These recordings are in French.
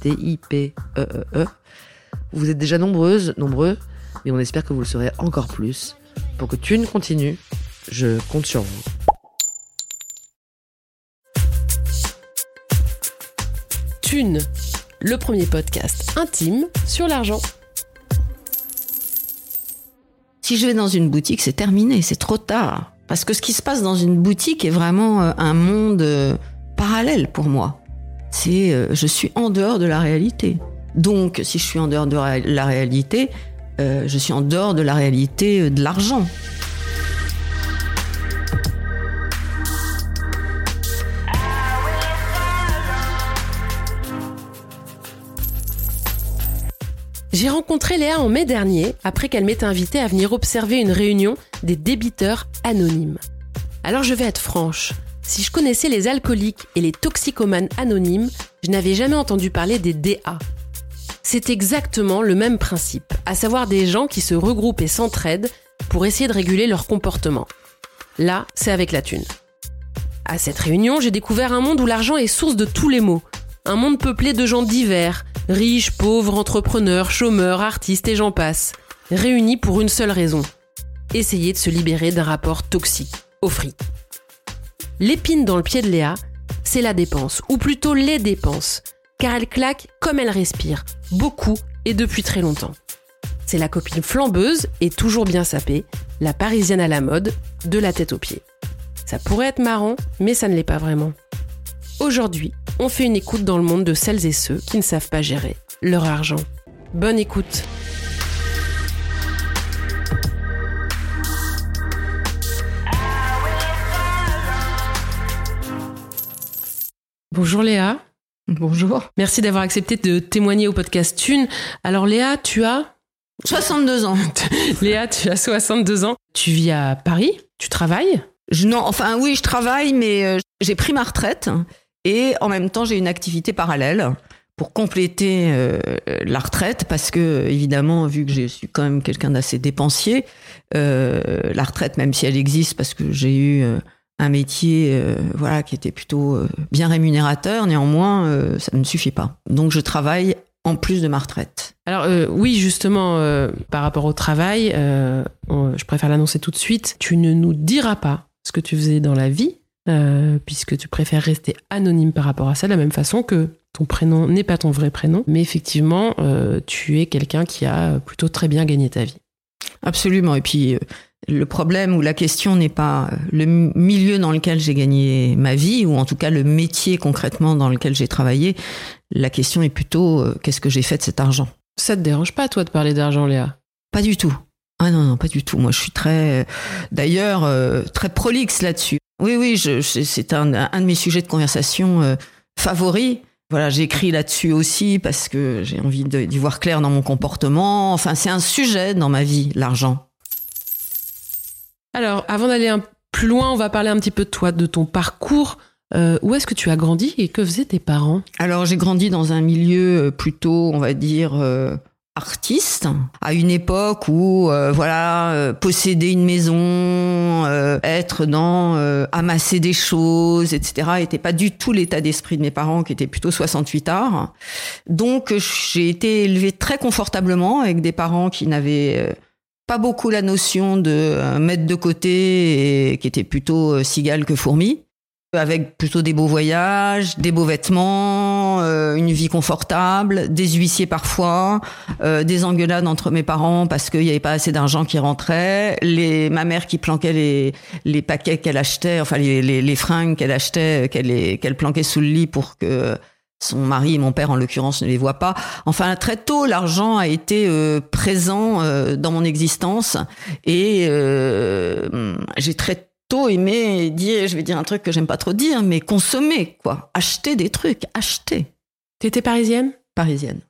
T-I-P-E-E-E. Vous êtes déjà nombreuses, nombreux, mais on espère que vous le serez encore plus. Pour que Thune continue, je compte sur vous. Thune, le premier podcast intime sur l'argent. Si je vais dans une boutique, c'est terminé, c'est trop tard. Parce que ce qui se passe dans une boutique est vraiment euh, un monde euh, parallèle pour moi. C'est, euh, je suis en dehors de la réalité. Donc, si je suis en dehors de la réalité, euh, je suis en dehors de la réalité euh, de l'argent. J'ai rencontré Léa en mai dernier, après qu'elle m'ait invité à venir observer une réunion des débiteurs anonymes. Alors je vais être franche, si je connaissais les alcooliques et les toxicomanes anonymes, je n'avais jamais entendu parler des DA. C'est exactement le même principe, à savoir des gens qui se regroupent et s'entraident pour essayer de réguler leur comportement. Là, c'est avec la thune. À cette réunion, j'ai découvert un monde où l'argent est source de tous les maux. Un monde peuplé de gens divers, riches, pauvres, entrepreneurs, chômeurs, artistes et j'en passe, réunis pour une seule raison. Essayer de se libérer d'un rapport toxique au. L'épine dans le pied de Léa, c'est la dépense, ou plutôt les dépenses, car elle claque comme elle respire, beaucoup et depuis très longtemps. C'est la copine flambeuse et toujours bien sapée, la parisienne à la mode, de la tête aux pieds. Ça pourrait être marrant, mais ça ne l'est pas vraiment. Aujourd'hui, on fait une écoute dans le monde de celles et ceux qui ne savent pas gérer leur argent. Bonne écoute Bonjour Léa, Bonjour. merci d'avoir accepté de témoigner au podcast Thune. Alors Léa, tu as 62 ans. Léa, tu as 62 ans. Tu vis à Paris Tu travailles Je, non, enfin oui, je travaille, mais euh, j'ai pris ma retraite et en même temps j'ai une activité parallèle pour compléter euh, la retraite parce que évidemment vu que je suis quand même quelqu'un d'assez dépensier, euh, la retraite même si elle existe parce que j'ai eu euh, un métier euh, voilà qui était plutôt euh, bien rémunérateur, néanmoins euh, ça ne suffit pas. Donc je travaille en plus de ma retraite. Alors oui, justement, par rapport au travail, je préfère l'annoncer tout de suite. Tu ne nous diras pas ce que tu faisais dans la vie, puisque tu préfères rester anonyme par rapport à ça, de la même façon que ton prénom n'est pas ton vrai prénom, mais effectivement, tu es quelqu'un qui a plutôt très bien gagné ta vie. Absolument. Et puis, le problème ou la question n'est pas euh, le milieu dans lequel j'ai gagné ma vie, ou en tout cas le métier concrètement dans lequel j'ai travaillé. La question est plutôt euh, qu'est-ce que j'ai fait de cet argent? Ça te dérange pas, toi, de parler d'argent, Léa? Pas du tout. Ah non, non, pas du tout. Moi, je suis très, euh, d'ailleurs, euh, très prolixe là-dessus. Oui, oui, je, je- c'est un, un de mes sujets de conversation euh, favoris. Voilà, j'écris là-dessus aussi parce que j'ai envie d'y voir clair dans mon comportement. Enfin, c'est un sujet dans ma vie, l'argent. Alors, avant d'aller plus loin, on va parler un petit peu de toi, de ton parcours. Euh, où est-ce que tu as grandi et que faisaient tes parents? Alors j'ai grandi dans un milieu euh, plutôt, on va dire, euh, artiste, à une époque où, euh, voilà, euh, posséder une maison, euh, être dans, amasser des choses, etc., était pas du tout l'état d'esprit de mes parents, qui étaient plutôt 68 arts. Donc j'ai été élevée très confortablement avec des parents qui n'avaient pas beaucoup la notion de euh, mettre de côté, et, qui était plutôt euh, cigale que fourmi, avec plutôt des beaux voyages, des beaux vêtements, euh, une vie confortable, des huissiers parfois, des engueulades entre mes parents parce qu'il n'y avait pas assez d'argent qui rentrait, les, ma mère qui planquait les, les paquets qu'elle achetait, enfin les, les, fringues qu'elle achetait, qu'elle qu'elle planquait sous le lit pour que son mari et mon père en l'occurrence ne les voient pas. Enfin très tôt l'argent a été euh, présent euh, dans mon existence et euh, j'ai très tôt aimé dire, je vais dire un truc que j'aime pas trop dire, mais consommer quoi, acheter des trucs, acheter. T'étais parisienne? Parisienne.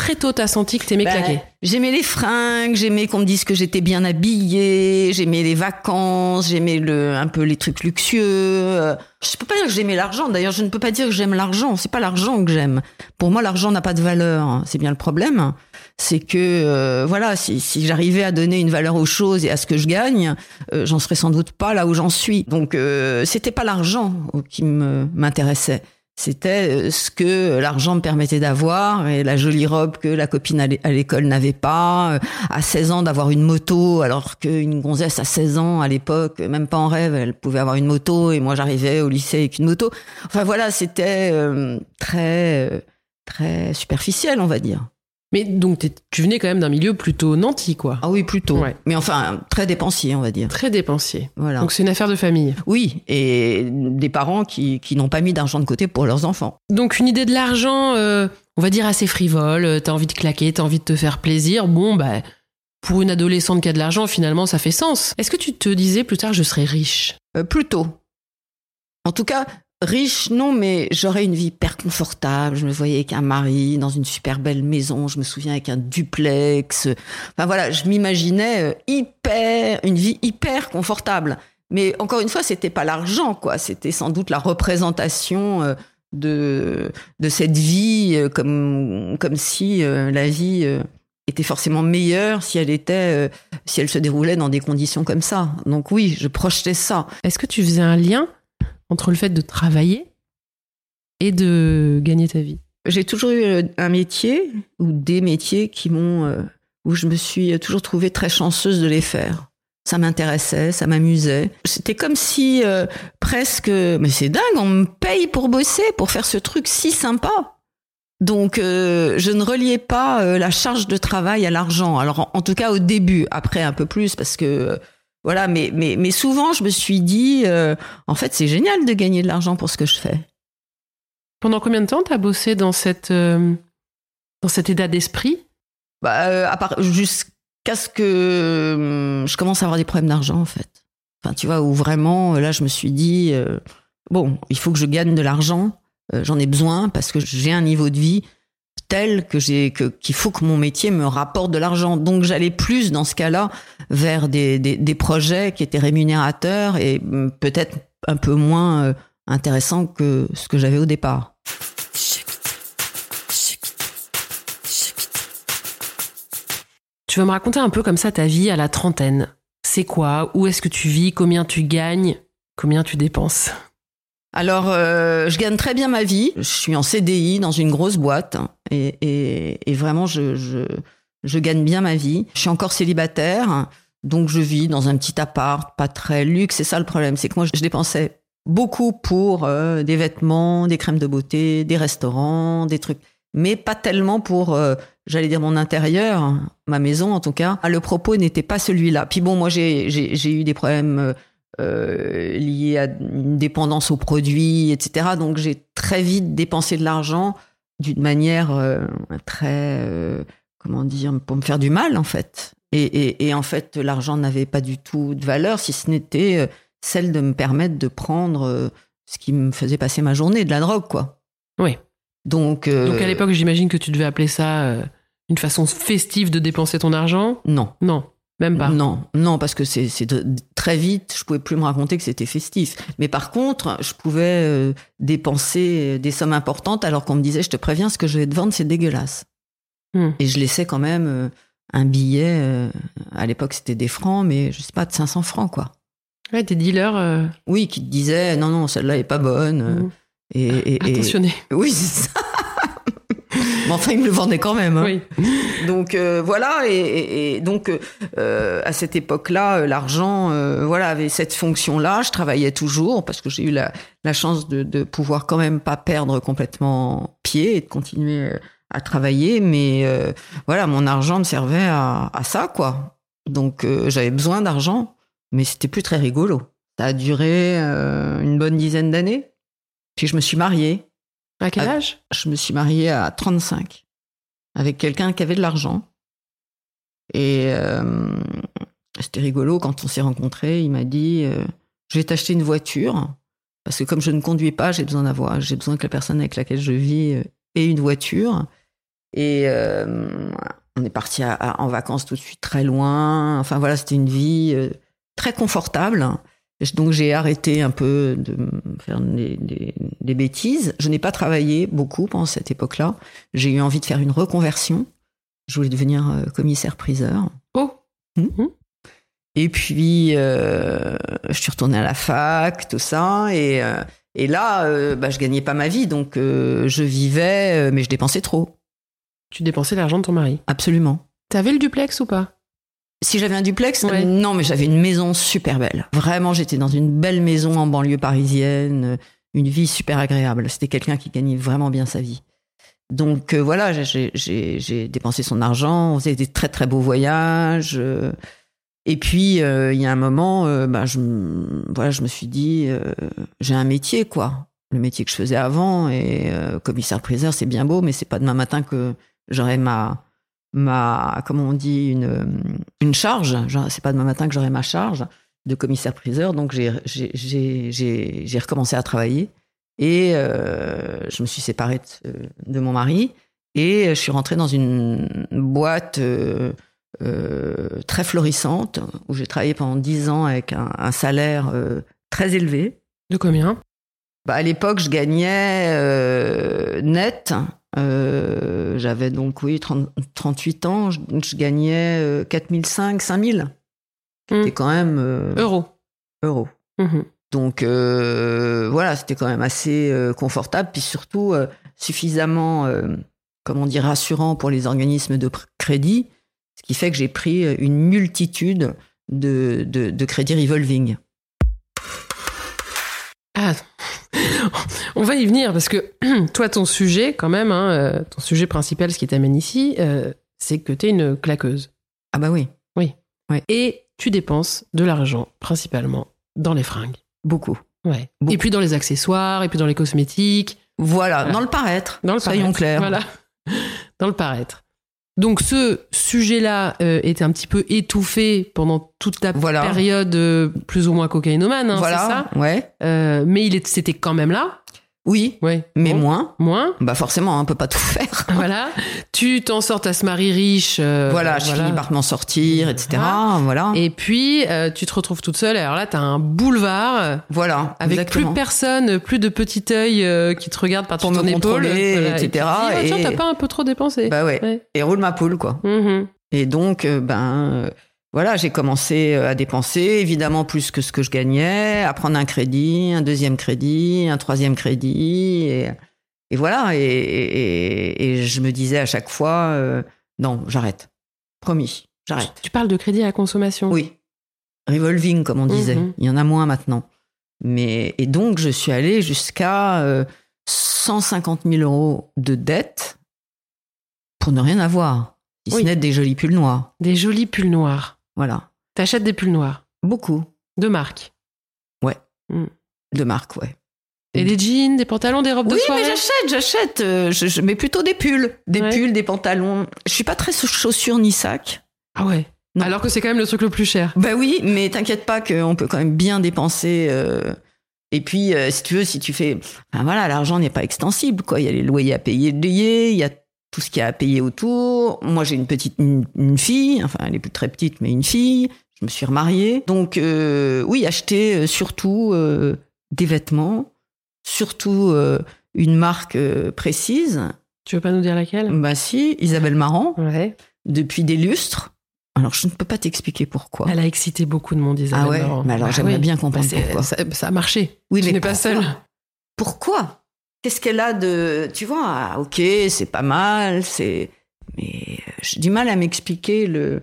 Très tôt, t'as senti que t'aimais Ben, claquer. J'aimais les fringues, j'aimais qu'on me dise que j'étais bien habillée, j'aimais les vacances, j'aimais le, un peu les trucs luxueux. Euh, Je peux pas dire que j'aimais l'argent. D'ailleurs, je ne peux pas dire que j'aime l'argent. C'est pas l'argent que j'aime. Pour moi, l'argent n'a pas de valeur. C'est bien le problème. C'est que, euh, voilà, si, si j'arrivais à donner une valeur aux choses et à ce que je gagne, euh, j'en serais sans doute pas là où j'en suis. Donc, euh, c'était pas l'argent qui me m'intéressait. C'était euh, ce que l'argent me permettait d'avoir et la jolie robe que la copine à l'é- à l'école n'avait pas. euh, À 16 ans, d'avoir une moto, alors qu'une gonzesse à 16 ans, à l'époque, même pas en rêve, elle pouvait avoir une moto et moi j'arrivais au lycée avec une moto. Enfin voilà, c'était euh, très, très superficiel, on va dire. Mais donc, tu venais quand même d'un milieu plutôt nanti, quoi. Ah oui, plutôt. Ouais. Mais enfin, très dépensier, on va dire. Très dépensier. Voilà. Donc, c'est une affaire de famille. oui, et des parents qui, qui n'ont pas mis d'argent de côté pour leurs enfants. Donc, une idée de l'argent, euh, on va dire assez frivole. euh, T'as envie de claquer, t'as envie de te faire plaisir. Bon, bah, pour une adolescente qui a de l'argent, finalement, ça fait sens. Est-ce que tu te disais plus tard, je serai riche? Euh, plutôt. En tout cas, riche, non, mais j'aurais une vie hyper confortable. Je me voyais avec un mari dans une super belle maison. Je me souviens avec un duplex. Enfin voilà, je m'imaginais euh, hyper, une vie hyper confortable. Mais encore une fois, c'était pas l'argent, quoi. C'était sans doute la représentation euh, de de cette vie, euh, comme comme si la vie était forcément meilleure si elle était, si elle se déroulait dans des conditions comme ça. Donc oui, je projetais ça. Est-ce que tu faisais un lien entre le fait de travailler et de gagner ta vie J'ai toujours eu euh, un métier ou des métiers qui m'ont, euh, où je me suis toujours trouvée très chanceuse de les faire. Ça m'intéressait, ça m'amusait. C'était comme si euh, presque, mais c'est dingue, on me paye pour bosser, pour faire ce truc si sympa. Donc, je ne reliais pas la charge de travail à l'argent. Alors, en, en tout cas au début, après un peu plus, parce que voilà. Mais, mais, mais souvent, je me suis dit, euh, en fait, c'est génial de gagner de l'argent pour ce que je fais. Pendant combien de temps t'as bossé dans cette euh, dans cet état d'esprit? Bah, euh, à part jusqu'à ce que hum, je commence à avoir des problèmes d'argent, en fait. Enfin, tu vois, où vraiment, là, je me suis dit, bon, il faut que je gagne de l'argent. J'en ai besoin parce que j'ai un niveau de vie tel que j'ai qu'il faut que mon métier me rapporte de l'argent. Donc, j'allais plus dans ce cas-là vers des projets qui étaient rémunérateurs et hum, peut-être un peu moins euh, intéressants que ce que j'avais au départ. Tu vas me raconter un peu comme ça ta vie à la trentaine? C'est quoi? Où est-ce que tu vis? Combien tu gagnes? Combien tu dépenses? Alors, euh, je gagne très bien ma vie. Je suis en CDI dans une grosse boîte et, et, et vraiment, je, je, je gagne bien ma vie. Je suis encore célibataire, donc je vis dans un petit appart, pas très luxe. C'est ça le problème, c'est que moi, je dépensais beaucoup pour euh, des vêtements, des crèmes de beauté, des restaurants, des trucs, mais pas tellement pour, euh, j'allais dire, mon intérieur, ma maison en tout cas. Le propos n'était pas celui-là. Puis bon, moi, j'ai eu des problèmes. Euh, liées à une dépendance aux produits, etc. Donc j'ai très vite dépensé de l'argent d'une manière euh, très, euh, comment dire, pour me faire du mal en fait. Et, et, et en fait, l'argent n'avait pas du tout de valeur si ce n'était euh, celle de me permettre de prendre ce qui me faisait passer ma journée, de la drogue, quoi. Oui. Donc, Donc à l'époque, j'imagine que tu devais appeler ça une façon festive de dépenser ton argent? non. Non, même pas. Non, non, parce que c'est très vite, je pouvais plus me raconter que c'était festif. Mais par contre, je pouvais euh, dépenser des sommes importantes alors qu'on me disait, je te préviens, ce que je vais te vendre, c'est dégueulasse. Hmm. Et je laissais quand même euh, un billet, euh, à l'époque c'était des francs, mais je sais pas, de 500 francs, quoi. Ouais, tes dealers euh, Oui, qui te disaient, non, non, celle-là est pas bonne. euh, Mm. Et, et- et- attentionnés. oui, c'est ça. Mais enfin, il me le vendait quand même. hein. Oui. Donc euh, voilà, et, et- et donc euh, à cette époque-là, euh, l'argent, euh, voilà, avait cette fonction-là. Je travaillais toujours parce que j'ai eu la, la chance de, de pouvoir quand même pas perdre complètement pied et de continuer euh, à travailler. Mais euh, voilà, mon argent me servait à, à ça, quoi. Donc euh, j'avais besoin d'argent, mais c'était plus très rigolo. Ça a duré euh, une bonne dizaine d'années. Puis je me suis mariée À quel âge? Je me suis mariée à 35 avec quelqu'un qui avait de l'argent. Et euh, c'était rigolo quand on s'est rencontrés. Il m'a dit euh, Je vais t'acheter une voiture parce que comme je ne conduis pas, j'ai besoin d'avoir, j'ai besoin que la personne avec laquelle je vis euh, ait une voiture. Et euh, on est parti en vacances tout de suite très loin. Enfin voilà, c'était une vie très confortable. Donc j'ai arrêté un peu de faire des, des- des bêtises. Je n'ai pas travaillé beaucoup pendant cette époque-là. J'ai eu envie de faire une reconversion. Je voulais devenir euh, commissaire-priseur. Oh Et puis, euh, je suis retournée à la fac, tout ça. Et, euh, et là, euh, bah, je gagnais pas ma vie. Donc, euh, je vivais, mais je dépensais trop. Tu dépensais l'argent de ton mari? Absolument. T'avais le duplex ou pas? Si j'avais un duplex, Ouais. non, mais j'avais une maison super belle. Vraiment, j'étais dans une belle maison en banlieue parisienne, euh, une vie super agréable. C'était quelqu'un qui gagnait vraiment bien sa vie. Donc euh, voilà, j'ai- dépensé son argent, on faisait des très très beaux voyages. euh, et puis euh, il y a un moment, bah, je, me- voilà, je me suis dit, j'ai un métier quoi, le métier que je faisais avant. Et commissaire-priseur, c'est bien beau, mais c'est pas demain matin que j'aurai ma ma, comment on dit, une, une charge. C'est pas demain matin que j'aurai ma charge de commissaire-priseur. Donc, j'ai- recommencé à travailler. Et euh, je me suis séparée de, de mon mari. Et je suis rentrée dans une boîte euh, euh, très florissante où j'ai travaillé pendant dix ans avec un, salaire euh, très élevé. De combien? Bah, à l'époque, je gagnais euh, net. euh, J'avais donc, oui, 30 38 ans. Je, je gagnais euh, 4005, 5000. Hmm. C'était quand même euh, Euros. euros. Mhm. Donc, euh, voilà, c'était quand même assez euh, confortable. Puis surtout, euh, suffisamment, euh, comment dire, rassurant pour les organismes de crédit. Ce qui fait que j'ai pris euh, une multitude de, de, de crédits revolving. Ah, on va y venir parce que toi, ton sujet, quand même, hein, euh, ton sujet principal, ce qui t'amène ici, euh, c'est que t'es une claqueuse. Ah bah oui, Et tu dépenses de l'argent principalement dans les fringues. beaucoup. Ouais. Beaucoup. Et puis dans les accessoires, et puis dans les cosmétiques, Voilà, Voilà. dans le paraître. dans le Soyons paraître. clairs. Voilà. Dans le paraître. Donc ce sujet-là euh, était un petit peu étouffé pendant toute Voilà. période euh, plus ou moins cocaïnomane, hein, c'est voilà, ça? Ouais. Euh, Mais il est- c'était quand même là. Oui, Ouais. mais Bon. moins. Moins. Bah forcément, on peut pas tout faire. Voilà. Tu t'en sors à ce mari riche. euh, voilà, je finis par m'en sortir, etc. Voilà. Et puis, euh, tu te retrouves toute seule. Alors là, t'as un boulevard euh, voilà, avec exactement. plus personne, plus de petit œil euh, qui te regarde me ton épaule. Voilà. etc. Et, tu te dis, tiens, Et- t'as pas un peu trop dépensé. Bah ouais. Ouais. Et roule ma poule, quoi. Mhm. Et donc, ben, voilà, j'ai commencé euh, à dépenser, évidemment plus que ce que je gagnais, à prendre un crédit, un deuxième crédit, un troisième crédit, et, et voilà. Et, et- et je me disais à chaque fois, euh, non, j'arrête. Promis, j'arrête. Tu parles de crédit à la consommation? Oui. Revolving, comme on disait. Mhm. Il y en a moins maintenant. Mais, et donc, je suis allée jusqu'à euh, 150 000 euros de dette pour ne rien avoir. Si Oui. ce n'est des jolis pulls noirs. Des jolis pulls noirs. Voilà. T'achètes des pulls noirs. Beaucoup. De marque. De marque, ouais. Et des jeans, des pantalons, des robes de Oui, soirée. mais j'achète, j'achète. euh, je, je mets plutôt des pulls. Des Ouais. pulls, des pantalons. Je suis pas très chaussures ni sac. Ah ouais. Non. Alors que c'est quand même le truc le plus cher. Bah oui, mais t'inquiète pas qu'on peut quand même bien dépenser. euh, et puis, euh, si tu veux, si tu fais, enfin voilà, l'argent n'est pas extensible, quoi. Il y a les loyers à payer, il y a tout ce qu'il y a à payer autour. Moi, j'ai une petite, une, une fille, enfin, elle est plus très petite, mais une fille. Je me suis remariée, donc euh, oui, acheter euh, surtout euh, des vêtements, surtout euh, une marque précise. Tu veux pas nous dire laquelle? Bah si, Isabelle Marant, Ouais. depuis des lustres. Alors, je ne peux pas t'expliquer pourquoi. Elle a excité beaucoup de monde, Isabelle Ah ouais Marant. Mais alors, Bah j'aimerais oui. bien comprendre Bah, pourquoi. Ça, ça a marché. Oui, tu mais n'es pas seule? Pourquoi? Qu'est-ce qu'elle a de, tu vois, ah, ok, c'est pas mal, c'est, mais euh, j'ai du mal à m'expliquer le.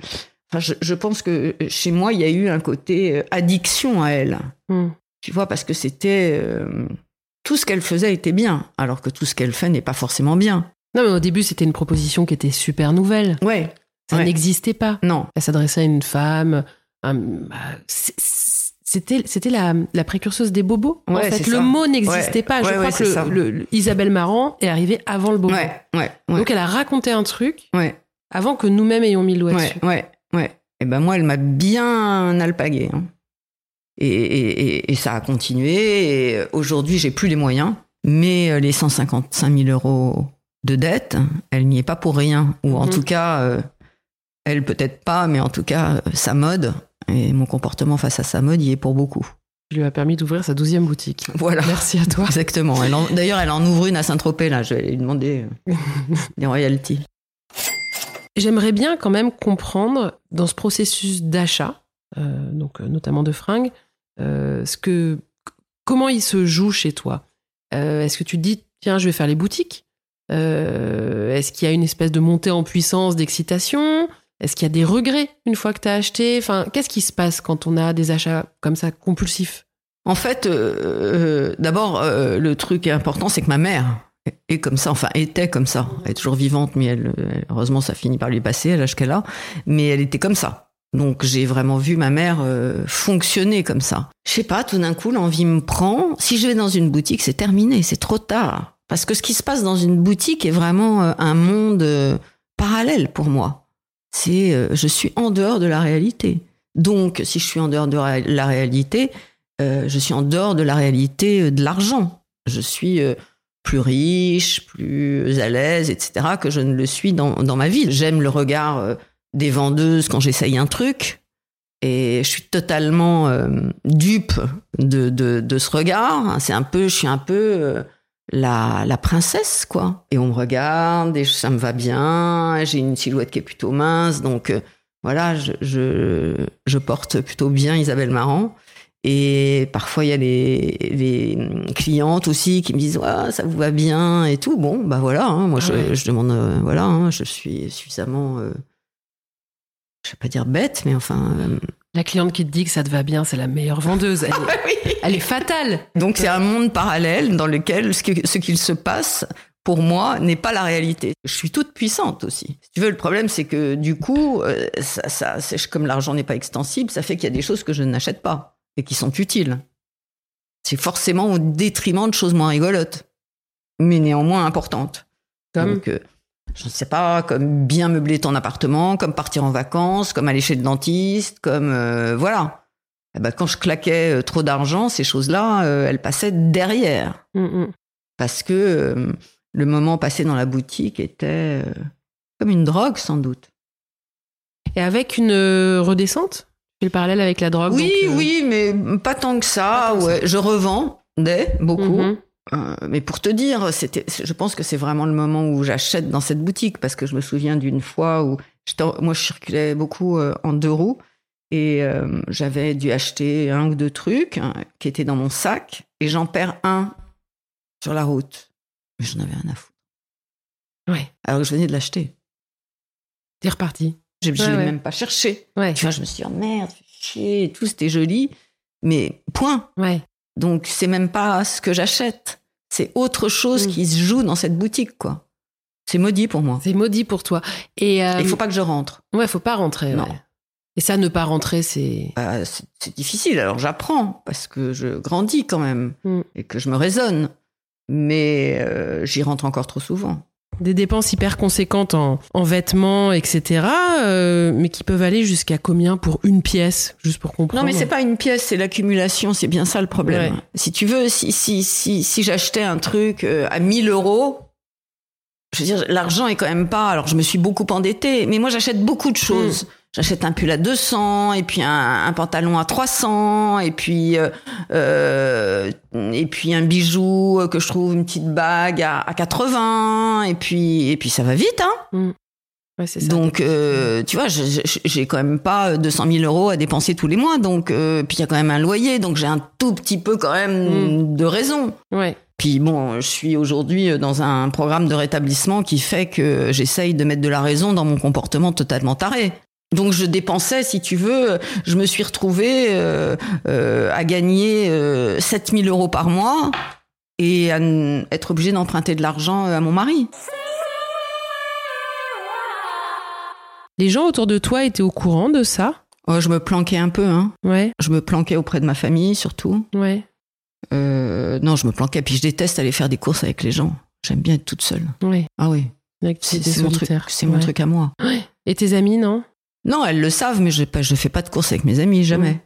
Enfin, je, je pense que chez moi, il y a eu un côté euh, addiction à elle. Hmm. Tu vois, parce que c'était euh, tout ce qu'elle faisait était bien, alors que tout ce qu'elle fait n'est pas forcément bien. Non, mais au début, c'était une proposition qui était super nouvelle. Ouais. Ça Ouais. n'existait pas. Non. Elle s'adressait à une femme. un- bah, C'était, c'était la, la précurseuse des bobos. en fait, le ça. mot n'existait Ouais. pas. Je Ouais, crois que le- le- Isabelle Marant est arrivée avant le bobo. Donc elle a raconté un truc avant que nous-mêmes ayons mis le doigt dessus. ouais, ouais. Et ben moi, elle m'a bien alpagué. hein. Et, et- et- et ça a continué. Aujourd'hui, j'ai plus les moyens. Mais euh, les 155 000 euros de dette, elle n'y est pas pour rien. Ou en Mhm. tout cas, euh, elle peut-être pas, mais en tout cas, euh, sa mode et mon comportement face à sa mode y est pour beaucoup. Je lui a permis d'ouvrir sa douzième boutique. Voilà. Merci à toi. Exactement. D'ailleurs, elle en ouvre une à Saint-Tropez, là. Je vais lui demander euh, des royalties. J'aimerais bien quand même comprendre dans ce processus d'achat, euh, donc euh, notamment de fringues, euh, ce que, comment il se joue chez toi? Euh, Est-ce que tu te dis tiens je vais faire les boutiques? Est-ce qu'il y a une espèce de montée en puissance, d'excitation? Est-ce qu'il y a des regrets une fois que tu as acheté? Enfin, qu'est-ce qui se passe quand on a des achats comme ça compulsifs? En fait, euh, euh, d'abord, euh, le truc important, c'est que ma mère est comme ça, enfin était comme ça. Elle est toujours vivante, mais elle, heureusement, ça finit par lui passer à l'âge qu'elle a. Mais elle était comme ça. Donc j'ai vraiment vu ma mère fonctionner comme ça. Je sais pas, tout d'un coup, l'envie me prend. Si je vais dans une boutique, c'est terminé, c'est trop tard. Parce que ce qui se passe dans une boutique est vraiment un monde parallèle pour moi. C'est, euh, je suis en dehors de la réalité. Donc, si je suis en dehors de la réalité, euh, je suis en dehors de la réalité euh, de l'argent. Je suis plus riche, plus à l'aise, etc., que je ne le suis dans, dans ma vie. J'aime le regard des vendeuses quand j'essaye un truc. Et je suis totalement dupe de, de, de ce regard. C'est un peu, je suis un peu la, la princesse, quoi. Et on me regarde et ça me va bien. J'ai une silhouette qui est plutôt mince, donc euh, voilà, je, je, je porte plutôt bien Isabelle Marant. Et parfois, il y a les, les clientes aussi qui me disent ouais, ça vous va bien et tout. Bon, bah voilà, hein, moi Ah je, je demande, euh, voilà, hein, je suis suffisamment, euh, je vais pas dire bête, mais enfin. La cliente qui te dit que ça te va bien, c'est la meilleure vendeuse. Elle est, elle est fatale. Donc c'est un monde parallèle dans lequel ce, qu'il se passe pour moi n'est pas la réalité. Je suis toute puissante aussi. Si tu veux, le problème c'est que du coup, euh, ça, ça, c'est- comme l'argent n'est pas extensible, ça fait qu'il y a des choses que je n'achète pas et qui sont utiles. C'est forcément au détriment de choses moins rigolotes, mais néanmoins importantes. Comme Donc, euh, je ne sais pas, comme bien meubler ton appartement, comme partir en vacances, comme aller chez le dentiste, comme euh, voilà. Eh ben, quand je claquais euh, trop d'argent, ces choses-là, euh, elles passaient derrière Mm, mm. parce que euh, le moment passé dans la boutique était comme une drogue sans doute. Et avec une redescente? Tu fais le parallèle avec la drogue oui, donc, oui, mais pas tant que ça. Tant que ouais, je revendais beaucoup. mhm. Euh, mais pour te dire, c'était, je pense que c'est vraiment le moment où j'achète dans cette boutique parce que je me souviens d'une fois où moi je circulais beaucoup euh, en deux roues et euh, j'avais dû acheter un ou deux trucs hein, qui étaient dans mon sac et j'en perds un sur la route. Mais j'en avais rien à foutre. Ouais, Alors que je venais de l'acheter. t'es reparti. Je ne Ouais, l'ai ouais. même pas cherché. Ouais, Tu vois, je me suis dit, oh merde, chier et tout, c'était joli. Mais point. ouais. Donc, c'est même pas ce que j'achète. C'est autre chose Mm. qui se joue dans cette boutique, quoi. C'est maudit pour moi. C'est maudit pour toi. Et euh, Il faut pas que je rentre. ouais, faut pas rentrer. Non. ouais. Et ça, ne pas rentrer, c'est. Bah, c'est c'est difficile. Alors, j'apprends parce que je grandis quand même Mm. et que je me raisonne. Mais euh, j'y rentre encore trop souvent. Des dépenses hyper conséquentes en, en vêtements, etc. euh, mais qui peuvent aller jusqu'à combien pour une pièce, juste pour comprendre. Non, mais c'est pas une pièce, c'est l'accumulation. C'est bien ça le problème. Ouais. Si tu veux, si, si, si, si j'achetais un truc euh, à 1000 euros, je veux dire, l'argent est quand même pas. Alors, je me suis beaucoup endettée, mais moi, j'achète beaucoup de choses. Mm. J'achète un pull à 200, et puis un, un pantalon à 300, et puis euh, euh, et puis un bijou que je trouve une petite bague à, à 80, et puis et puis ça va vite, hein. Ouais, ça. Donc, euh, tu vois, j'ai quand même pas 200 000 euros à dépenser tous les mois. Donc, euh, puis il y a quand même un loyer, donc j'ai un tout petit peu quand même Mm. de raison. Ouais. Puis bon, je suis aujourd'hui dans un programme de rétablissement qui fait que j'essaye de mettre de la raison dans mon comportement totalement taré. Donc je dépensais, si tu veux, je me suis retrouvée euh, euh, à gagner euh, 7000 euros par mois et à être obligée d'emprunter de l'argent à mon mari. Les gens autour de toi étaient au courant de ça? Oh, je me planquais un peu, hein. Ouais, Je me planquais auprès de ma famille surtout. ouais, Euh, non, je me planquais. Puis je déteste aller faire des courses avec les gens. J'aime bien être toute seule. ouais. Ah oui, c'est mon truc. mon Ouais. truc à moi. Et tes amis, non? Non, elles le savent, mais je ne fais pas de courses avec mes amis, jamais. Mm.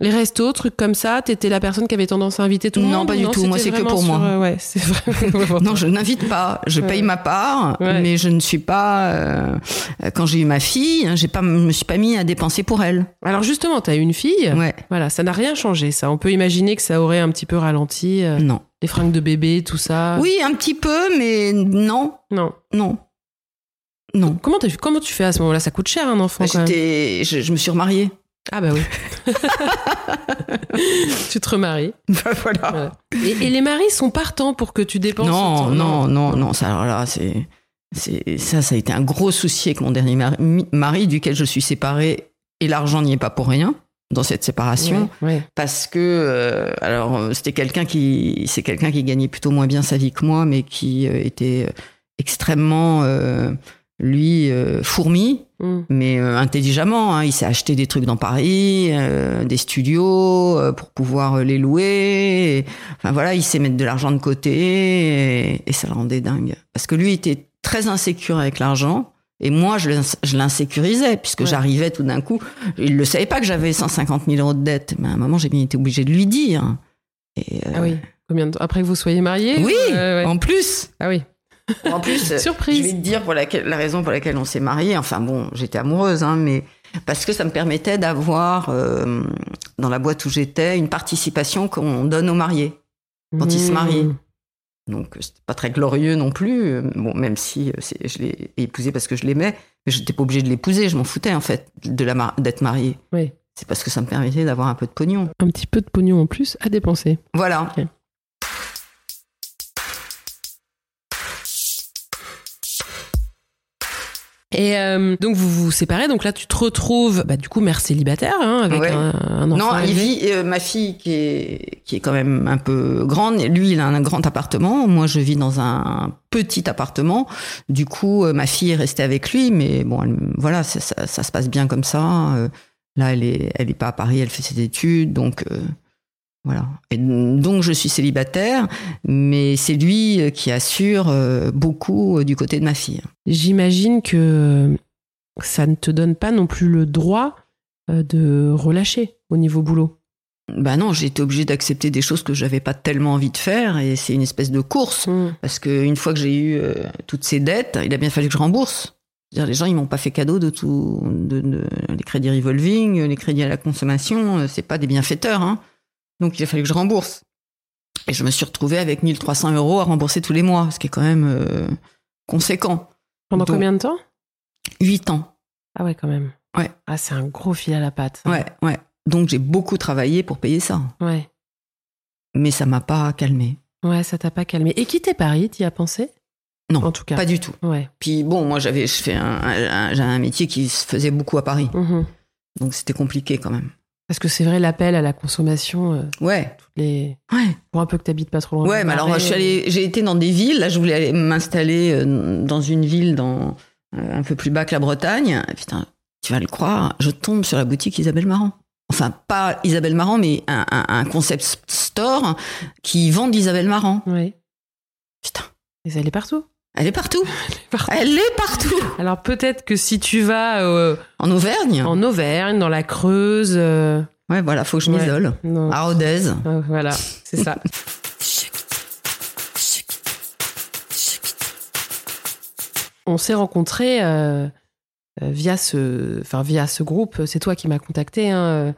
Les restos, trucs comme ça, t'étais la personne qui avait tendance à inviter tout le Non, monde pas du ou tout. Moi, c'est que pour moi. euh, ouais, c'est vrai. Non, je n'invite pas. Je Ouais. paye ma part, Ouais. mais je ne suis pas. euh, quand j'ai eu ma fille, hein, j'ai pas, je me suis pas mis à dépenser pour elle. Alors justement, t'as une fille. Ouais. Voilà, ça n'a rien changé, ça. On peut imaginer que ça aurait un petit peu ralenti euh, Non. les fringues de bébé, tout ça. Oui, un petit peu, mais non, Non. non, non. Comment, t'as- comment tu fais à ce moment-là? Ça coûte cher un enfant quand même. J'étais, je, je me suis remariée. Ah bah oui. tu te remaries. Bah, voilà. Voilà. Et, et les maris sont partants pour que tu dépenses Non, non, non, non. Ça, alors là, c'est, ça, ça a été un gros souci avec mon dernier mari, mari, duquel je suis séparée, et l'argent n'y est pas pour rien dans cette séparation. Ouais, ouais. parce que euh, alors euh, c'était quelqu'un qui c'est quelqu'un qui gagnait plutôt moins bien sa vie que moi mais qui euh, était extrêmement euh, lui euh, fourmi Mm. mais euh, intelligemment hein. il s'est acheté des trucs dans Paris euh, des studios pour pouvoir les louer Et, enfin voilà il sait mettre de l'argent de côté et, et ça le rendait dingue parce que lui était très insécure avec l'argent et moi, je l'ins- je l'insécurisais, puisque Ouais. j'arrivais tout d'un coup. Il ne savait pas que j'avais 150 000 euros de dette. Mais à un moment, j'ai bien été obligée de lui dire. Et, Ah oui. Combien de Après que vous soyez mariés Oui, ouais. en plus. Ah oui. En plus, euh, Surprise. je vais te dire pour laquelle, la raison pour laquelle on s'est mariés. Enfin bon, j'étais amoureuse, hein, mais parce que ça me permettait d'avoir, euh, dans la boîte où j'étais, une participation qu'on donne aux mariés. Quand ils se marient. Mm. Donc euh, c'était pas très glorieux non plus. Bon, même si je l'ai épousé parce que je l'aimais, mais je n'étais pas obligée de l'épouser. Je m'en foutais en fait de la mar- d'être mariée. Oui. C'est parce que ça me permettait d'avoir un peu de pognon. Un petit peu de pognon en plus à dépenser. Voilà. Et euh, donc vous vous séparez, donc là tu te retrouves, bah, du coup mère célibataire, hein, avec Ouais. un, un enfant. Non, vit, euh, ma fille qui est, qui est quand même un peu grande, lui il a un grand appartement, moi je vis dans un petit appartement. Du coup, euh, ma fille est restée avec lui, mais bon, elle- voilà, ça, ça, ça se passe bien comme ça. Euh, là, elle est, elle est pas à Paris, elle fait ses études, donc euh, voilà. Et donc je suis célibataire, mais c'est lui euh, qui assure euh, beaucoup euh, du côté de ma fille. J'imagine que ça ne te donne pas non plus le droit de relâcher au niveau boulot. Bah non, j'ai été obligée d'accepter des choses que j'avais pas tellement envie de faire, et c'est une espèce de course. Mm. Parce qu'une fois que j'ai eu euh, toutes ces dettes, il a bien fallu que je rembourse. C'est-à-dire, les gens, ils m'ont pas fait cadeau de tout, de, de- les crédits revolving, les crédits à la consommation, c'est pas des bienfaiteurs, hein. Donc, il a fallu que je rembourse. Et je me suis retrouvée avec 1300 euros à rembourser tous les mois, ce qui est quand même euh, conséquent. Pendant Donc- combien de temps? 8 ans. Ah ouais, quand même. Ouais. Ah, c'est un gros fil à la patte. ça. Ouais, ouais. Donc, j'ai beaucoup travaillé pour payer ça. Ouais. Mais ça m'a pas calmé. Ouais, ça t'a pas calmé. Et quitter Paris, t'y as pensé? Non, En tout cas. Pas du tout. Ouais. Puis bon, moi, j'avais, je fais un, un- un métier qui se faisait beaucoup à Paris. Mhm. Donc, c'était compliqué quand même. Parce que c'est vrai, l'appel à la consommation, euh, Ouais, toutes les... ouais. pour un peu que t'habites pas trop loin. Ouais, mais alors je suis allée, j'ai été dans des villes. Là, je voulais aller m'installer euh, dans une ville dans euh, un peu plus bas que la Bretagne. Putain, tu vas le croire, je tombe sur la boutique Isabelle Marant. Enfin, pas Isabelle Marant, mais un, un- un concept store qui vend d'Isabelle Marant. Ouais. Putain, elle est partout. Elle est partout. Elle est partout. Alors peut-être que si tu vas euh, En Auvergne. en Auvergne, dans la Creuse, euh, Ouais, voilà, faut que je m'isole. À Rodez. Euh, voilà, c'est ça. On s'est rencontrés euh, via ce, enfin via ce groupe. C'est toi qui m'as contacté, hein,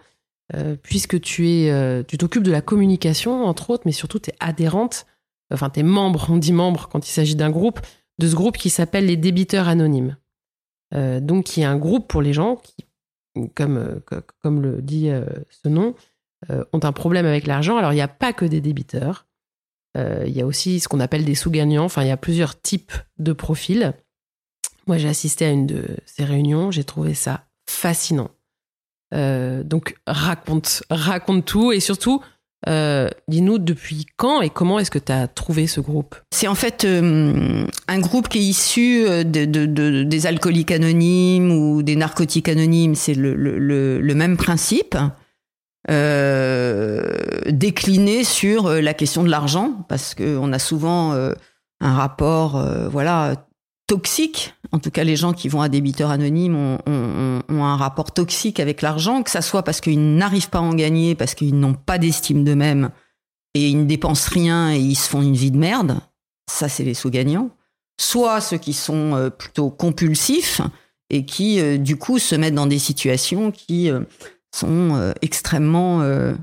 puisque tu es, tu t'occupes de la communication entre autres, mais surtout tu es adhérente. Enfin, tu es membre, on dit membre quand il s'agit d'un groupe, de ce groupe qui s'appelle les débiteurs anonymes. Euh, donc, qui est un groupe pour les gens qui, comme, euh, co- comme le dit euh, ce nom, euh, ont un problème avec l'argent. Alors, il n'y a pas que des débiteurs. il y a aussi ce qu'on appelle des sous-gagnants. Enfin, il y a plusieurs types de profils. Moi, j'ai assisté à une de ces réunions. J'ai trouvé ça fascinant. Donc, raconte, raconte tout et surtout, euh, dis-nous depuis quand et comment est-ce que tu as trouvé ce groupe? C'est en fait euh, un groupe qui est issu euh, de, de, de, des alcooliques anonymes ou des narcotiques anonymes. C'est le, même principe, décliné sur la question de l'argent, parce qu'on a souvent un rapport, voilà, toxique. En tout cas, les gens qui vont à débiteurs anonymes ont, un rapport toxique avec l'argent, que ça soit parce qu'ils n'arrivent pas à en gagner, parce qu'ils n'ont pas d'estime d'eux-mêmes et ils ne dépensent rien et ils se font une vie de merde. Ça, c'est les sous-gagnants. Soit ceux qui sont euh, plutôt compulsifs et qui, euh, du coup, se mettent dans des situations qui euh, sont extrêmement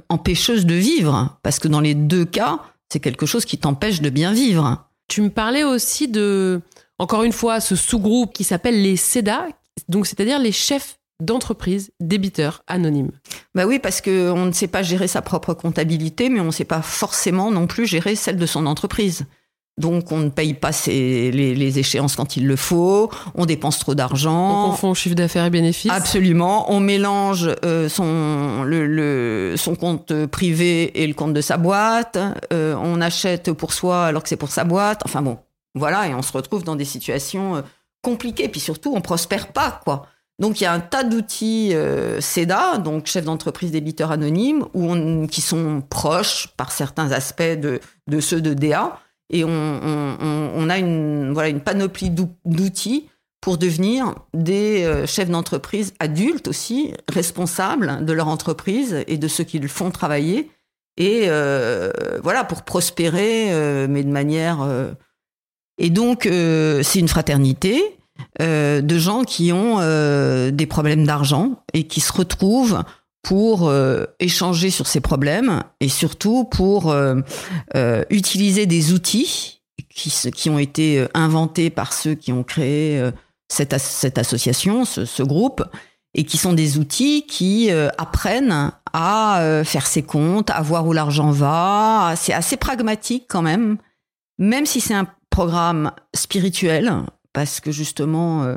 empêcheuses de vivre. Parce que dans les deux cas, c'est quelque chose qui t'empêche de bien vivre. Tu me parlais aussi de encore une fois, ce sous-groupe qui s'appelle les CEDA, donc c'est-à-dire les chefs d'entreprise débiteurs anonymes. Bah oui, parce qu'on ne sait pas gérer sa propre comptabilité, mais on ne sait pas forcément non plus gérer celle de son entreprise. Donc on ne paye pas ses, les, les, échéances quand il le faut, on dépense trop d'argent. On confond chiffre d'affaires et bénéfices. Absolument, on mélange euh, son, le, le, son compte privé et le compte de sa boîte, euh, on achète pour soi alors que c'est pour sa boîte, enfin bon, voilà, et on se retrouve dans des situations euh, compliquées. Puis surtout, on prospère pas, quoi. Donc il y a un tas d'outils euh, CEDA, donc chef d'entreprise débiteur anonyme, où qui sont proches par certains aspects de, de ceux de DA. Et on, a une, voilà, une panoplie d'outils pour devenir des euh, chefs d'entreprise adultes aussi, responsables de leur entreprise et de ceux qui le font travailler. Et euh, voilà, pour prospérer, mais de manière et donc, euh, c'est une fraternité euh, de gens qui ont euh, des problèmes d'argent et qui se retrouvent pour euh, échanger sur ces problèmes et surtout pour euh, euh, utiliser des outils qui, qui, ont été inventés par ceux qui ont créé cette, cette, association, ce, ce, groupe, et qui sont des outils qui apprennent à faire ses comptes, à voir où l'argent va. C'est assez pragmatique quand même, même si c'est un programme spirituel, parce que justement, euh,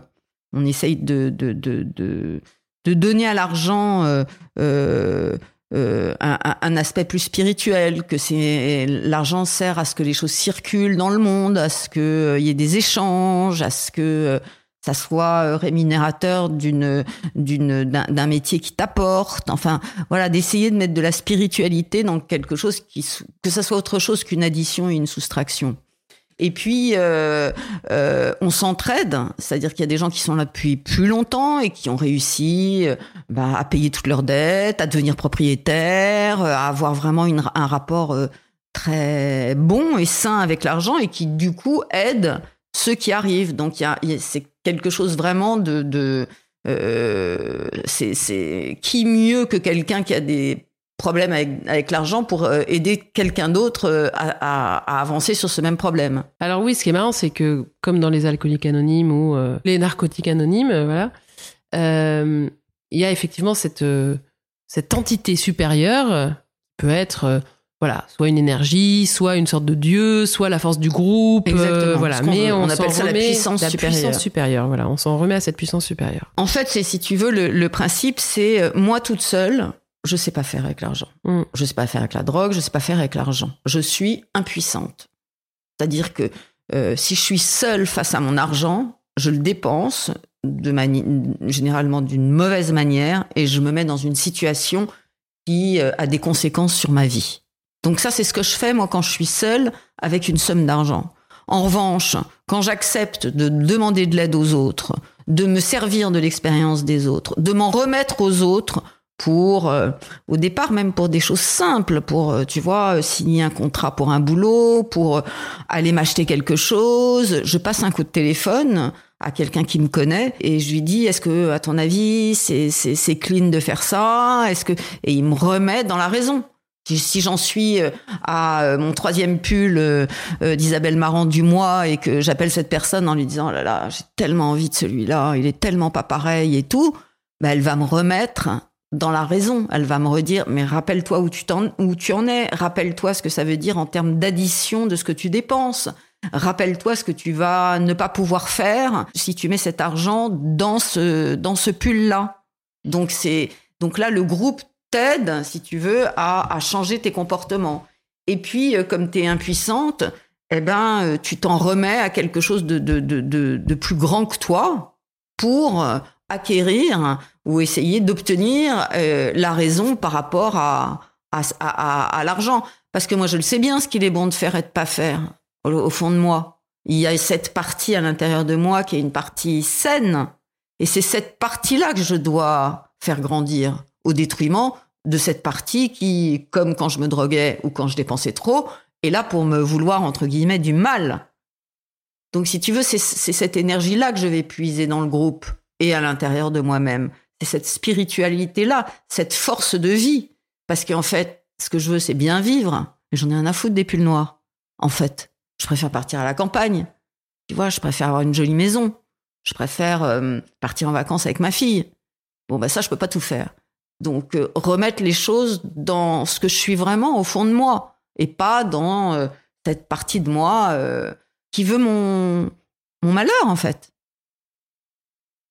on essaye de, de, de, de, donner à l'argent euh, euh, un, aspect plus spirituel, que c'est l'argent sert à ce que les choses circulent dans le monde, à ce qu'il y ait des échanges, à ce que ça soit rémunérateur d'un métier qui t'apporte. Enfin voilà d'essayer de mettre de la spiritualité dans quelque chose qui que ça soit autre chose qu'une addition et une soustraction et puis, euh, euh, on s'entraide, c'est-à-dire qu'il y a des gens qui sont là depuis plus longtemps et qui ont réussi euh, bah, à payer toutes leurs dettes, à devenir propriétaires, à avoir vraiment un rapport très bon et sain avec l'argent et qui, du coup, aident ceux qui arrivent. Donc, c'est quelque chose vraiment de... c'est qui mieux que quelqu'un qui a des problème avec, avec l'argent pour euh, aider quelqu'un d'autre euh, à, à, à, avancer sur ce même problème. Alors oui, ce qui est marrant, c'est que comme dans les alcooliques anonymes ou euh, les narcotiques anonymes, euh, voilà, il y a effectivement cette, cette entité supérieure qui peut être voilà, soit une énergie, soit une sorte de dieu, soit la force du groupe, Exactement, voilà. Mais on, on appelle ça la puissance la supérieure. Puissance supérieure. Voilà, on s'en remet à cette puissance supérieure. En fait, c'est si tu veux le, le principe, c'est moi toute seule, je sais pas faire avec l'argent. Mm. Je sais pas faire avec la drogue, je sais pas faire avec l'argent. Je suis impuissante. C'est-à-dire que euh, si je suis seule face à mon argent, je le dépense de généralement d'une mauvaise manière et je me mets dans une situation qui euh, a des conséquences sur ma vie. Donc ça, c'est ce que je fais moi quand je suis seule avec une somme d'argent. En revanche, quand j'accepte de demander de l'aide aux autres, de me servir de l'expérience des autres, de m'en remettre aux autres, pour, euh, au départ même pour des choses simples, pour, euh, tu vois, euh, signer un contrat pour un boulot, pour aller m'acheter quelque chose. Je passe un coup de téléphone à quelqu'un qui me connaît et je lui dis est-ce que à ton avis c'est c'est c'est clean de faire ça? Est-ce que et il me remet dans la raison si j'en suis à mon troisième pull d'Isabelle Marant du mois et que j'appelle cette personne en lui disant oh là là j'ai tellement envie de celui-là il est tellement pas pareil et tout bah elle va me remettre dans la raison. Elle va me redire, mais rappelle-toi où tu, où tu en es, rappelle-toi ce que ça veut dire en termes d'addition de ce que tu dépenses. Rappelle-toi ce que tu vas ne pas pouvoir faire si tu mets cet argent dans ce, dans ce pull-là. Donc c'est, donc là, le groupe t'aide, si tu veux, à, à changer tes comportements. Et puis, euh, comme tu es impuissante, eh ben, euh, tu t'en remets à quelque chose de, de, de, de, plus grand que toi pour euh, acquérir ou essayer d'obtenir la raison par rapport à, à, à, à l'argent. Parce que moi, je le sais bien ce qu'il est bon de faire et de pas faire au, fond de moi. Il y a cette partie à l'intérieur de moi qui est une partie saine. Et c'est cette partie-là que je dois faire grandir au détriment de cette partie qui, comme quand je me droguais ou quand je dépensais trop, est là pour me vouloir, entre guillemets, du mal. Donc, si tu veux, c'est cette énergie-là que je vais puiser dans le groupe et à l'intérieur de moi-même. C'est cette spiritualité-là, cette force de vie. Parce qu'en fait, ce que je veux, c'est bien vivre. Mais j'en ai un à foutre des pulls noirs, en fait. Je préfère partir à la campagne. Tu vois, je préfère avoir une jolie maison. Je préfère euh, partir en vacances avec ma fille. Bon, bah ça, je peux pas tout faire. Donc, euh, remettre les choses dans ce que je suis vraiment au fond de moi et pas dans euh, cette partie de moi qui veut mon malheur, en fait.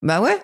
Bah ouais.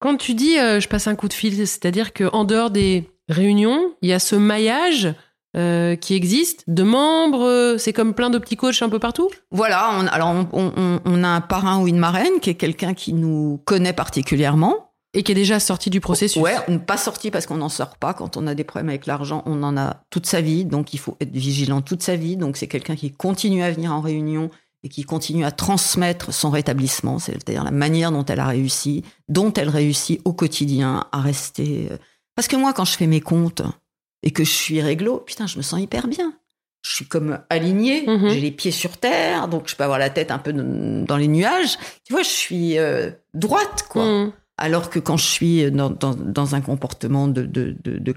Quand tu dis je passe un coup de fil, c'est-à-dire qu'en dehors des réunion, il y a ce maillage euh, qui existe de membres. Euh, c'est comme plein de petits coachs un peu partout? Voilà. On, alors on, a un parrain ou une marraine qui est quelqu'un qui nous connaît particulièrement. Et qui est déjà sorti du processus. Ouais, pas sorti parce qu'on n'en sort pas. Quand on a des problèmes avec l'argent, on en a toute sa vie. Donc il faut être vigilant toute sa vie. Donc c'est quelqu'un qui continue à venir en réunion et qui continue à transmettre son rétablissement, c'est-à-dire la manière dont elle a réussi, dont elle réussit au quotidien à rester euh, parce que moi, quand je fais mes comptes et que je suis réglo, putain, je me sens hyper bien. Je suis comme alignée, mhm. j'ai les pieds sur terre, donc je peux avoir la tête un peu dans les nuages. Tu vois, je suis euh, droite, quoi. Mhm. Alors que quand je suis dans, un comportement de, de, de,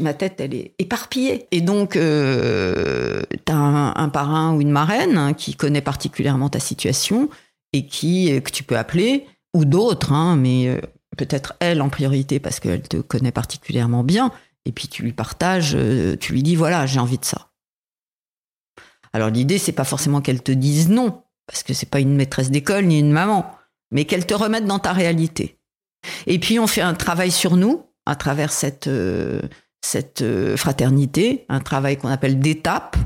ma tête, elle est éparpillée. Et donc, euh, tu as un, parrain ou une marraine hein, qui connaît particulièrement ta situation et qui que tu peux appeler, ou d'autres, hein, mais euh, peut-être elle en priorité parce qu'elle te connaît particulièrement bien, et puis tu lui partages, euh, tu lui dis voilà, j'ai envie de ça. Alors l'idée, c'est pas forcément qu'elle te dise non, parce que c'est pas une maîtresse d'école ni une maman, mais qu'elle te remette dans ta réalité. Et puis on fait un travail sur nous à travers cette, euh, cette euh, fraternité, un travail qu'on appelle d'étape,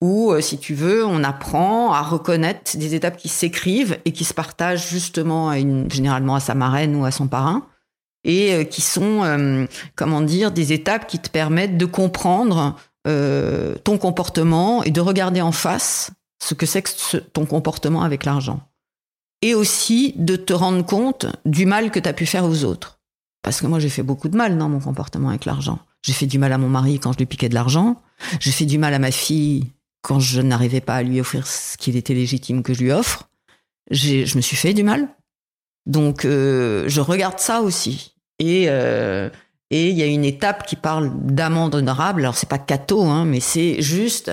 où, euh, si tu veux, on apprend à reconnaître des étapes qui s'écrivent et qui se partagent justement généralement à sa marraine ou à son parrain, et qui sont, comment dire, des étapes qui te permettent de comprendre ton comportement et de regarder en face ce que c'est que ton comportement avec l'argent. Et aussi de te rendre compte du mal que tu as pu faire aux autres. Parce que moi, j'ai fait beaucoup de mal dans mon comportement avec l'argent. J'ai fait du mal à mon mari quand je lui piquais de l'argent. J'ai fait du mal à ma fille quand je n'arrivais pas à lui offrir ce qu'il était légitime que je lui offre, je me suis fait du mal. Donc, euh, je regarde ça aussi. Et euh, et il y a une étape qui parle d'amende honorable. Alors, c'est pas cateau, hein, mais c'est juste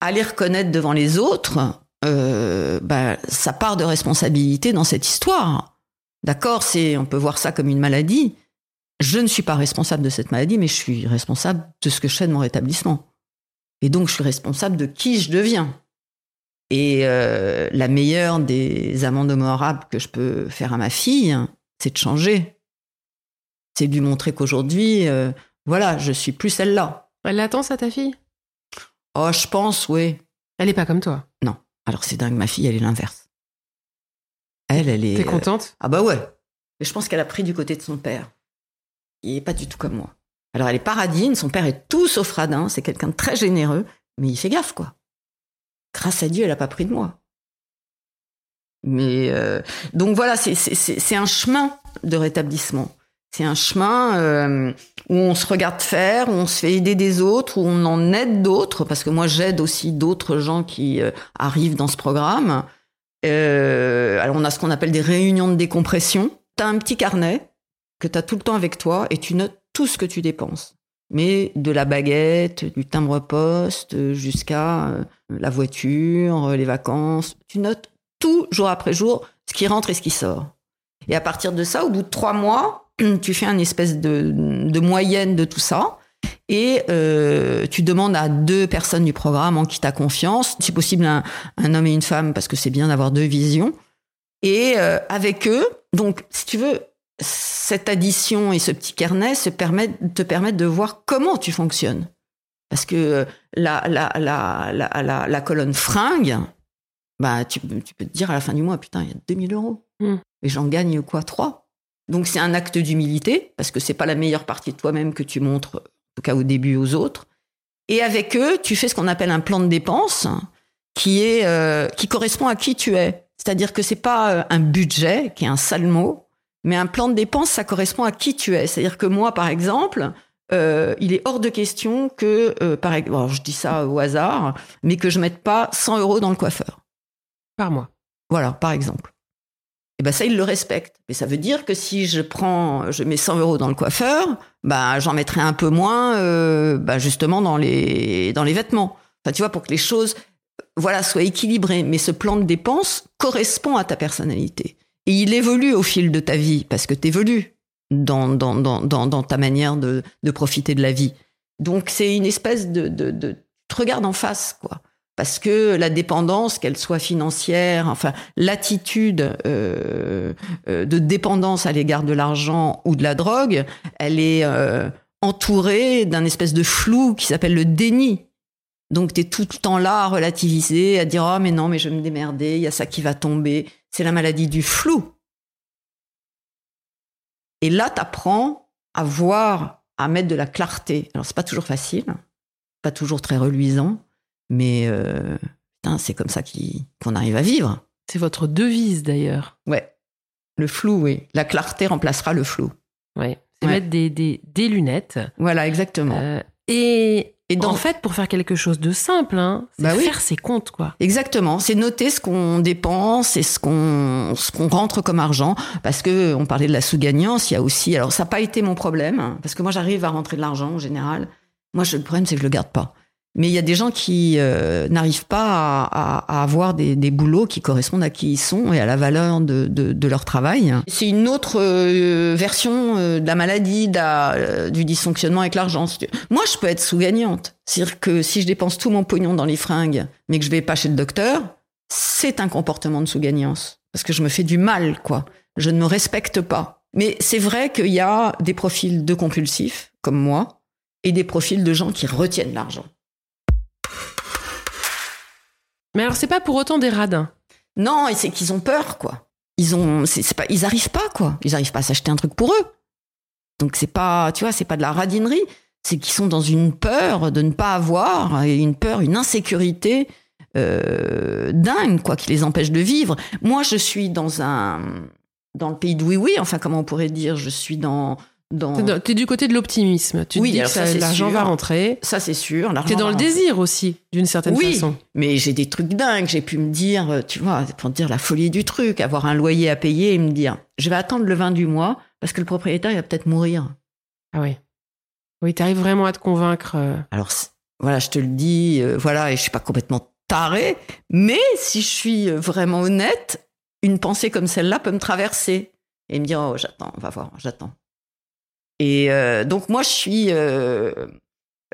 aller reconnaître devant les autres euh, bah, sa part de responsabilité dans cette histoire. D'accord, c'est on peut voir ça comme une maladie. Je ne suis pas responsable de cette maladie, mais je suis responsable de ce que je fais de mon rétablissement. Et donc, je suis responsable de qui je deviens. Et euh, la meilleure des amendes honorables que je peux faire à ma fille, c'est de changer. C'est de lui montrer qu'aujourd'hui, euh, voilà, je suis plus celle-là. Elle l'attend, ça, ta fille? Oh, je pense, oui. Elle est pas comme toi? Non. Alors, c'est dingue, ma fille, elle est l'inverse. Elle, elle est. T'es contente? Euh, Ah, bah ouais. Mais je pense qu'elle a pris du côté de son père. Il est pas du tout comme moi. Alors elle est paradine, son père est tout sauf radin, c'est quelqu'un de très généreux, mais il fait gaffe, quoi. Grâce à Dieu, elle n'a pas pris de moi. Mais euh, donc voilà, c'est un chemin de rétablissement. C'est un chemin euh, où on se regarde faire, où on se fait aider des autres, où on en aide d'autres, parce que moi j'aide aussi d'autres gens qui euh, arrivent dans ce programme. alors on a ce qu'on appelle des réunions de décompression. Tu as un petit carnet que tu as tout le temps avec toi et tu notes tout ce que tu dépenses. Mais de la baguette, du timbre-poste, jusqu'à euh, la voiture, les vacances, tu notes tout jour après jour ce qui rentre et ce qui sort. Et à partir de ça, au bout de trois mois, tu fais une espèce de, de moyenne de tout ça. Et euh, tu demandes à deux personnes du programme en qui tu as confiance, si possible un, un, homme et une femme, parce que c'est bien d'avoir deux visions. Et euh, avec eux, donc si tu veux, cette addition et ce petit carnet se permettent, te permettent de voir comment tu fonctionnes. Parce que la, la, la, la, la colonne fringue, bah, tu, tu, peux te dire à la fin du mois, putain, il y a 2000 euros. Mm. Et j'en gagne quoi Trois? Donc c'est un acte d'humilité, parce que c'est pas la meilleure partie de toi-même que tu montres, en tout cas au début, aux autres. Et avec eux, tu fais ce qu'on appelle un plan de dépenses qui, est, euh, qui correspond à qui tu es. C'est-à-dire que c'est pas euh, un budget, qui est un sale mot, mais un plan de dépenses, ça correspond à qui tu es. C'est-à-dire que moi, par exemple, euh, il est hors de question que, euh, par exemple, je dis ça au hasard, mais que je mette pas 100 euros dans le coiffeur. Par mois. Voilà, par exemple. Et ben ça, il le respecte. Mais ça veut dire que si je prends, je mets 100 euros dans le coiffeur, bah j'en mettrai un peu moins, euh, bah, justement dans les dans les vêtements. Enfin, tu vois, pour que les choses, voilà, soient équilibrées. Mais ce plan de dépenses correspond à ta personnalité et il évolue au fil de ta vie parce que tu évolues dans dans, dans dans, ta manière de de profiter de la vie. Donc c'est une espèce de de, te regardes en face, quoi parce que la dépendance, qu'elle soit financière, enfin l'attitude euh, euh, de dépendance à l'égard de l'argent ou de la drogue, elle est euh, entourée d'un espèce de flou qui s'appelle le déni. Donc tu es tout le temps là à relativiser, à dire oh mais non mais je vais me démerder, il y a ça qui va tomber. C'est la maladie du flou. Et là tu apprends à voir, à mettre de la clarté. Alors c'est pas toujours facile, pas toujours très reluisant mais euh, c'est comme ça qu'on arrive à vivre. C'est votre devise d'ailleurs. Ouais. Le flou, oui. La clarté remplacera le flou. Ouais. C'est mettre des, des, des, lunettes. Voilà, exactement. Euh, et, et en fait, pour faire quelque chose de simple, hein, c'est bah faire ses comptes, quoi. Exactement. C'est noter ce qu'on dépense et ce qu'on ce qu'on rentre comme argent. Parce que on parlait de la sous-gagnance, il y a aussi. Alors, ça n'a pas été mon problème, parce que moi, j'arrive à rentrer de l'argent en général. Moi, le problème, c'est que je le garde pas. Mais il y a des gens qui euh, n'arrivent pas à, avoir des, boulots qui correspondent à qui ils sont et à la valeur de, leur travail. C'est une autre euh, version euh, de la maladie, du dysfonctionnement avec l'argent. Moi, je peux être sous-gagnante. C'est-à-dire que si je dépense tout mon pognon dans les fringues, mais que je vais pas chez le docteur, c'est un comportement de sous-gagnance. Parce que je me fais du mal, quoi. Je ne me respecte pas. Mais c'est vrai qu'il y a des profils de compulsifs, comme moi, et des profils de gens qui retiennent l'argent. Mais alors, c'est pas pour autant des radins. Non, c'est qu'ils ont peur, quoi. Ils ont, c'est, pas, ils arrivent pas, quoi. Ils arrivent pas à s'acheter un truc pour eux. Donc c'est pas, tu vois, c'est pas de la radinerie. C'est qu'ils sont dans une peur de ne pas avoir, une peur, une insécurité euh, dingue, quoi, qui les empêche de vivre. Moi, je suis dans un, dans le pays de oui oui, enfin comment on pourrait dire, je suis dans tu es du côté de l'optimisme. Tu oui, dis que l'argent va rentrer. Ça, c'est sûr. Tu es dans le désir aussi, d'une certaine oui, façon. Mais j'ai des trucs dingues. J'ai pu me dire, euh, tu vois, pour dire la folie du truc, avoir un loyer à payer et me dire, je vais attendre le 20 du mois parce que le propriétaire, il va peut-être mourir. Ah oui. Oui, tu arrives vraiment à te convaincre. Euh. Alors, voilà, je te le dis, euh, voilà, et je suis pas complètement taré, mais si je suis vraiment honnête, une pensée comme celle-là peut me traverser et me dire, oh, j'attends, on va voir, j'attends. Et euh, donc moi, je suis euh,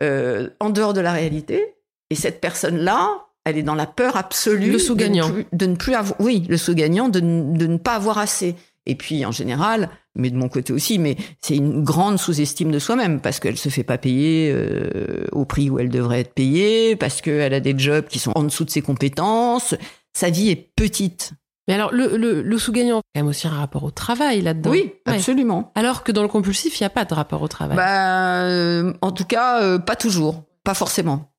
euh, en dehors de la réalité. Et cette personne-là, elle est dans la peur absolue. Le sous-gagnant. De, ne plus avoir, oui, le sous-gagnant, de, de, ne pas avoir assez. Et puis, en général, mais de mon côté aussi, mais c'est une grande sous-estime de soi-même parce qu'elle se fait pas payer euh, au prix où elle devrait être payée, parce qu'elle a des jobs qui sont en dessous de ses compétences. Sa vie est petite. Mais alors, le, le, le sous-gagnant, quand même aussi un rapport au travail là-dedans. Oui, absolument. Alors que dans le compulsif, il n'y a pas de rapport au travail. Bah, euh, en tout cas, euh, pas toujours. Pas forcément.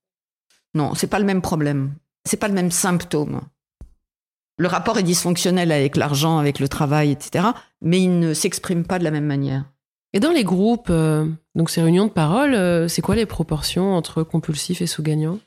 Non, c'est pas le même problème. C'est pas le même symptôme. Le rapport est dysfonctionnel avec l'argent, avec le travail, etc. Mais il ne s'exprime pas de la même manière. Et dans les groupes, euh, donc ces réunions de parole, c'est quoi les proportions entre compulsif et sous-gagnant?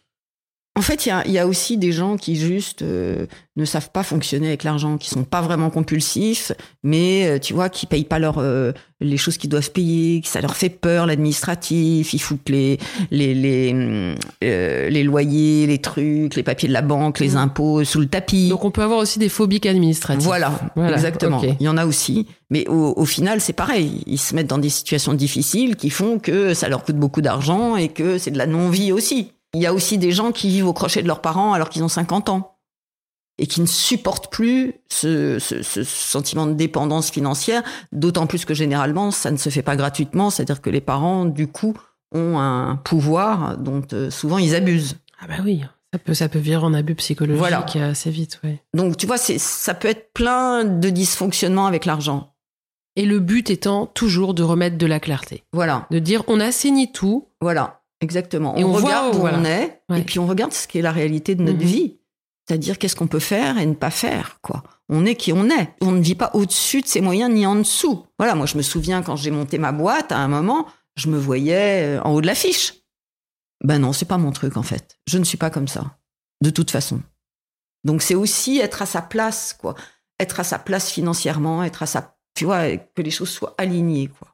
En fait, il y y a aussi des gens qui juste euh, ne savent pas fonctionner avec l'argent, qui sont pas vraiment compulsifs, mais euh, tu vois, qui payent pas leur, euh, les choses qu'ils doivent payer, que ça leur fait peur, l'administratif, ils foutent les, les, les, euh, les loyers, les trucs, les papiers de la banque, les Mm. impôts sous le tapis. Donc on peut avoir aussi des phobiques administratives. Voilà, Voilà, exactement. Il y en a aussi. Mais au, au final, c'est pareil. Ils se mettent dans des situations difficiles qui font que ça leur coûte beaucoup d'argent et que c'est de la non-vie aussi. Il y a aussi des gens qui vivent au crochet de leurs parents alors qu'ils ont 50 ans et qui ne supportent plus ce, ce- ce sentiment de dépendance financière, d'autant plus que généralement, ça ne se fait pas gratuitement, c'est-à-dire que les parents, du coup, ont un pouvoir dont euh, souvent ils abusent. Ah bah oui, ça peut, ça peut virer en abus psychologique Voilà. assez vite, ouais. Donc, tu vois, ça peut être plein de dysfonctionnements avec l'argent. Et le but étant toujours de remettre de la clarté. Voilà. De dire on assainit tout, Voilà, exactement. Et on, regarde où, où voilà. on est, Ouais. et puis on regarde ce qui est la réalité de notre Mhm. vie. C'est-à-dire qu'est-ce qu'on peut faire et ne pas faire, quoi. On est qui on est. On ne vit pas au-dessus de ses moyens ni en dessous. Voilà, moi je me souviens quand j'ai monté ma boîte, à un moment, je me voyais euh, en haut de l'affiche. Ben non, c'est pas mon truc en fait. Je ne suis pas comme ça, de toute façon. Donc c'est aussi être à sa place, quoi. Être à sa place financièrement, être à sa, tu vois, que les choses soient alignées, quoi.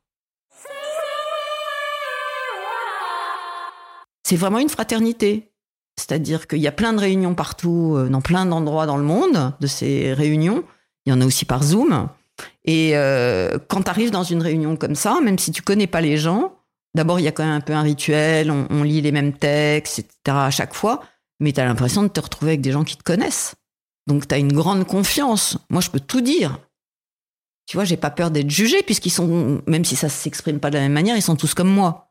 C'est vraiment une fraternité. C'est-à-dire qu'il y a plein de réunions partout, euh, dans plein d'endroits dans le monde, de ces réunions. Il y en a aussi par Zoom. Et euh, quand tu arrives dans une réunion comme ça, même si tu connais pas les gens, d'abord, il y a quand même un peu un rituel, on, lit les mêmes textes, etc. à chaque fois, mais tu as l'impression de te retrouver avec des gens qui te connaissent. Donc, tu as une grande confiance. Moi, je peux tout dire. Tu vois, j'ai pas peur d'être jugé, puisqu'ils sont, même si ça s'exprime pas de la même manière, ils sont tous comme moi.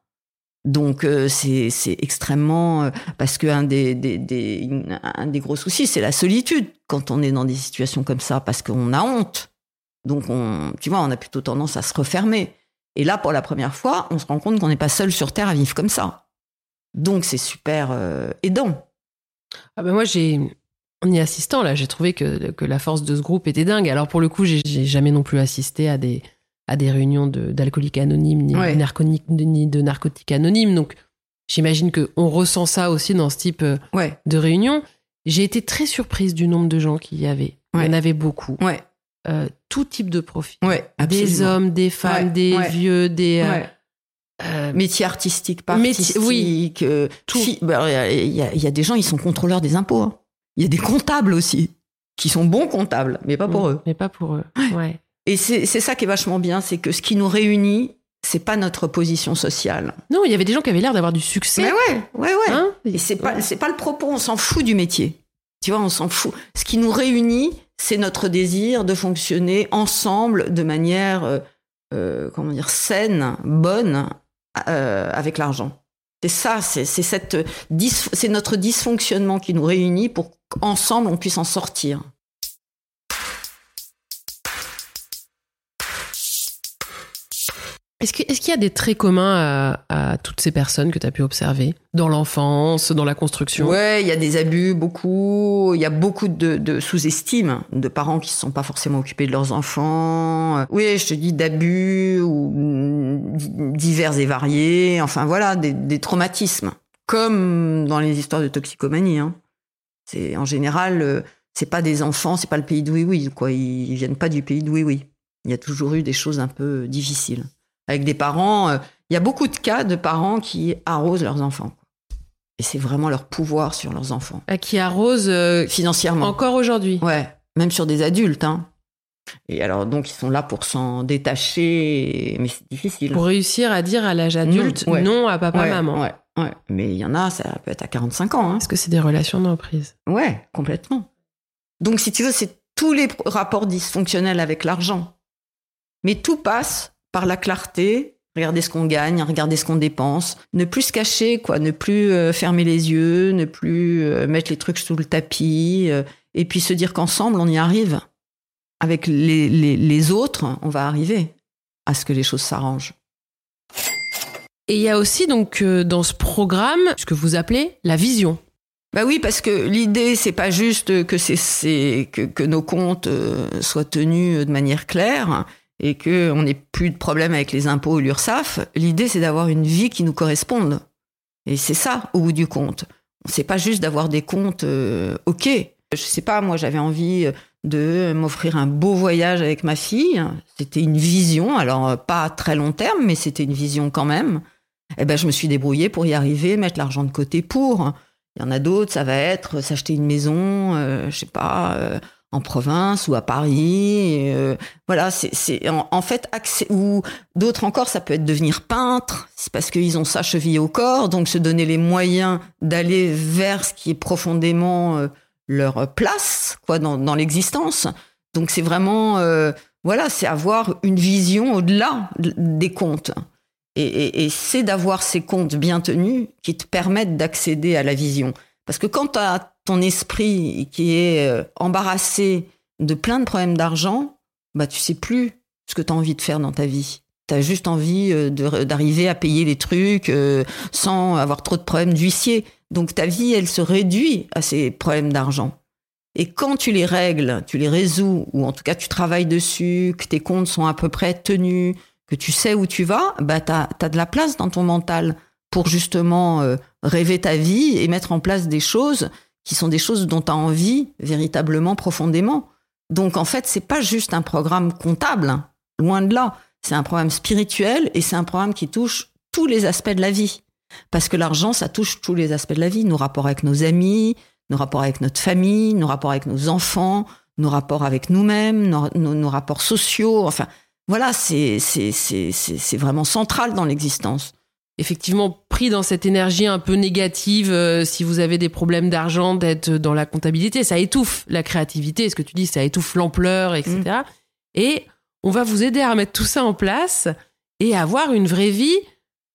Donc euh, c'est extrêmement euh, parce que un des, des, un des gros soucis c'est la solitude quand on est dans des situations comme ça parce qu'on a honte. Donc on tu vois on a plutôt tendance à se refermer. Et là pour la première fois on se rend compte qu'on n'est pas seul sur terre à vivre comme ça. Donc c'est super euh, aidant. Ah bah moi, j'ai, en y assistant, là, j'ai trouvé que, que la force de ce groupe était dingue. Alors, pour le coup, j'ai jamais non plus assisté à des, à des réunions de, d'alcooliques anonymes, ni, Ouais. de narconiques- ni de narcotiques anonymes. Donc, j'imagine qu'on ressent ça aussi dans ce type euh, Ouais de réunion. J'ai été très surprise du nombre de gens qu'il y avait. Il y en avait beaucoup. Euh, tout type de profil. Des hommes, des femmes, des vieux, des... euh, euh, Métier artistique, pas artistique. oui. euh, Tout. bah, Il y, a, il y a des gens, ils sont contrôleurs des impôts. hein. Il y a des comptables aussi, qui sont bons comptables, mais pas pour eux. Mais pas pour eux. Ouais. Et c'est ça qui est vachement bien, c'est que ce qui nous réunit, c'est pas notre position sociale. Non, il y avait des gens qui avaient l'air d'avoir du succès. Mais ouais, ouais, ouais. Hein Et c'est pas, le propos, on s'en fout du métier. Tu vois, on s'en fout. Ce qui nous réunit, c'est notre désir de fonctionner ensemble de manière, euh, euh, comment dire, saine, bonne, euh, avec l'argent. C'est ça, c'est cette c'est notre dysfonctionnement qui nous réunit pour qu'ensemble on puisse en sortir. Est-ce qu'il y a des traits communs à, toutes ces personnes que tu as pu observer? Dans l'enfance, dans la construction? Ouais, il y a des abus, beaucoup. Il y a beaucoup de, sous-estime de parents qui se sont pas forcément occupés de leurs enfants. Oui, je te dis d'abus ou divers et variés. Enfin voilà, des, des traumatismes, comme dans les histoires de toxicomanie. Hein. C'est en général, euh, c'est pas des enfants, c'est pas le pays de oui oui quoi. Ils viennent pas du pays de oui oui. Il y a toujours eu des choses un peu difficiles avec des parents. euh, Il y a beaucoup de cas de parents qui arrosent leurs enfants. Et c'est vraiment leur pouvoir sur leurs enfants. À qui arrose euh, Financièrement. encore aujourd'hui Ouais, même sur des adultes. Hein. Et alors, donc, ils sont là pour s'en détacher, mais c'est difficile. Pour réussir à dire à l'âge adulte Non, ouais. non à papa, ouais, maman. Ouais, ouais. Mais il y en a, ça peut être à 45 ans. Hein. Est-ce que c'est des relations d'emprise Ouais, complètement. Donc, si tu veux, c'est tous les rapports dysfonctionnels avec l'argent. Mais tout passe par la clarté. Regarder ce qu'on gagne, regarder ce qu'on dépense, ne plus se cacher, quoi, ne plus euh, fermer les yeux, ne plus euh, mettre les trucs sous le tapis, euh, et puis se dire qu'ensemble on y arrive. Avec les, les, les autres, on va arriver à ce que les choses s'arrangent. Et il y a aussi donc euh, dans ce programme ce que vous appelez la vision. Bah oui, parce que l'idée, c'est pas juste que, c'est, que, que nos comptes soient tenus de manière claire et qu'on n'ait plus de problème avec les impôts ou l'URSSAF. L'idée, c'est d'avoir une vie qui nous corresponde. Et c'est ça, au bout du compte. C'est pas juste d'avoir des comptes euh, OK. Je sais pas, moi j'avais envie de m'offrir un beau voyage avec ma fille. C'était une vision, alors pas à très long terme, mais c'était une vision quand même. Eh ben, je me suis débrouillée pour y arriver, mettre l'argent de côté pour. Il y en a d'autres, ça va être s'acheter une maison, euh, je sais pas, euh, en province ou à Paris. Euh, voilà, c'est en, fait accès, ou d'autres encore, ça peut être devenir peintre. C'est parce qu'ils ont ça chevillé au corps, donc se donner les moyens d'aller vers ce qui est profondément euh, leur place, quoi, dans, dans l'existence. Donc c'est vraiment, euh, voilà, c'est avoir une vision au-delà des comptes. Et, c'est d'avoir ces comptes bien tenus qui te permettent d'accéder à la vision. Parce que quand tu as ton esprit qui est euh, embarrassé de plein de problèmes d'argent, bah tu sais plus ce que tu as envie de faire dans ta vie. Tu as juste envie euh, d'arriver à payer les trucs euh, sans avoir trop de problèmes d'huissier. Donc ta vie, elle se réduit à ces problèmes d'argent. Et quand tu les règles, tu les résous, ou en tout cas tu travailles dessus, que tes comptes sont à peu près tenus, que tu sais où tu vas, bah, tu as, de la place dans ton mental pour justement euh, rêver ta vie et mettre en place des choses qui sont des choses dont tu as envie véritablement profondément. Donc en fait, c'est pas juste un programme comptable, hein. loin de là. C'est un programme spirituel et c'est un programme qui touche tous les aspects de la vie. Parce que l'argent, ça touche tous les aspects de la vie, nos rapports avec nos amis, nos rapports avec notre famille, nos rapports avec nos enfants, nos rapports avec nous-mêmes, nos rapports sociaux. Enfin, voilà, c'est vraiment central dans l'existence. Effectivement, pris dans cette énergie un peu négative, euh, si vous avez des problèmes d'argent, d'être dans la comptabilité, ça étouffe la créativité. Ce que tu dis, ça étouffe l'ampleur, etc. Mm. Et on va vous aider à mettre tout ça en place et avoir une vraie vie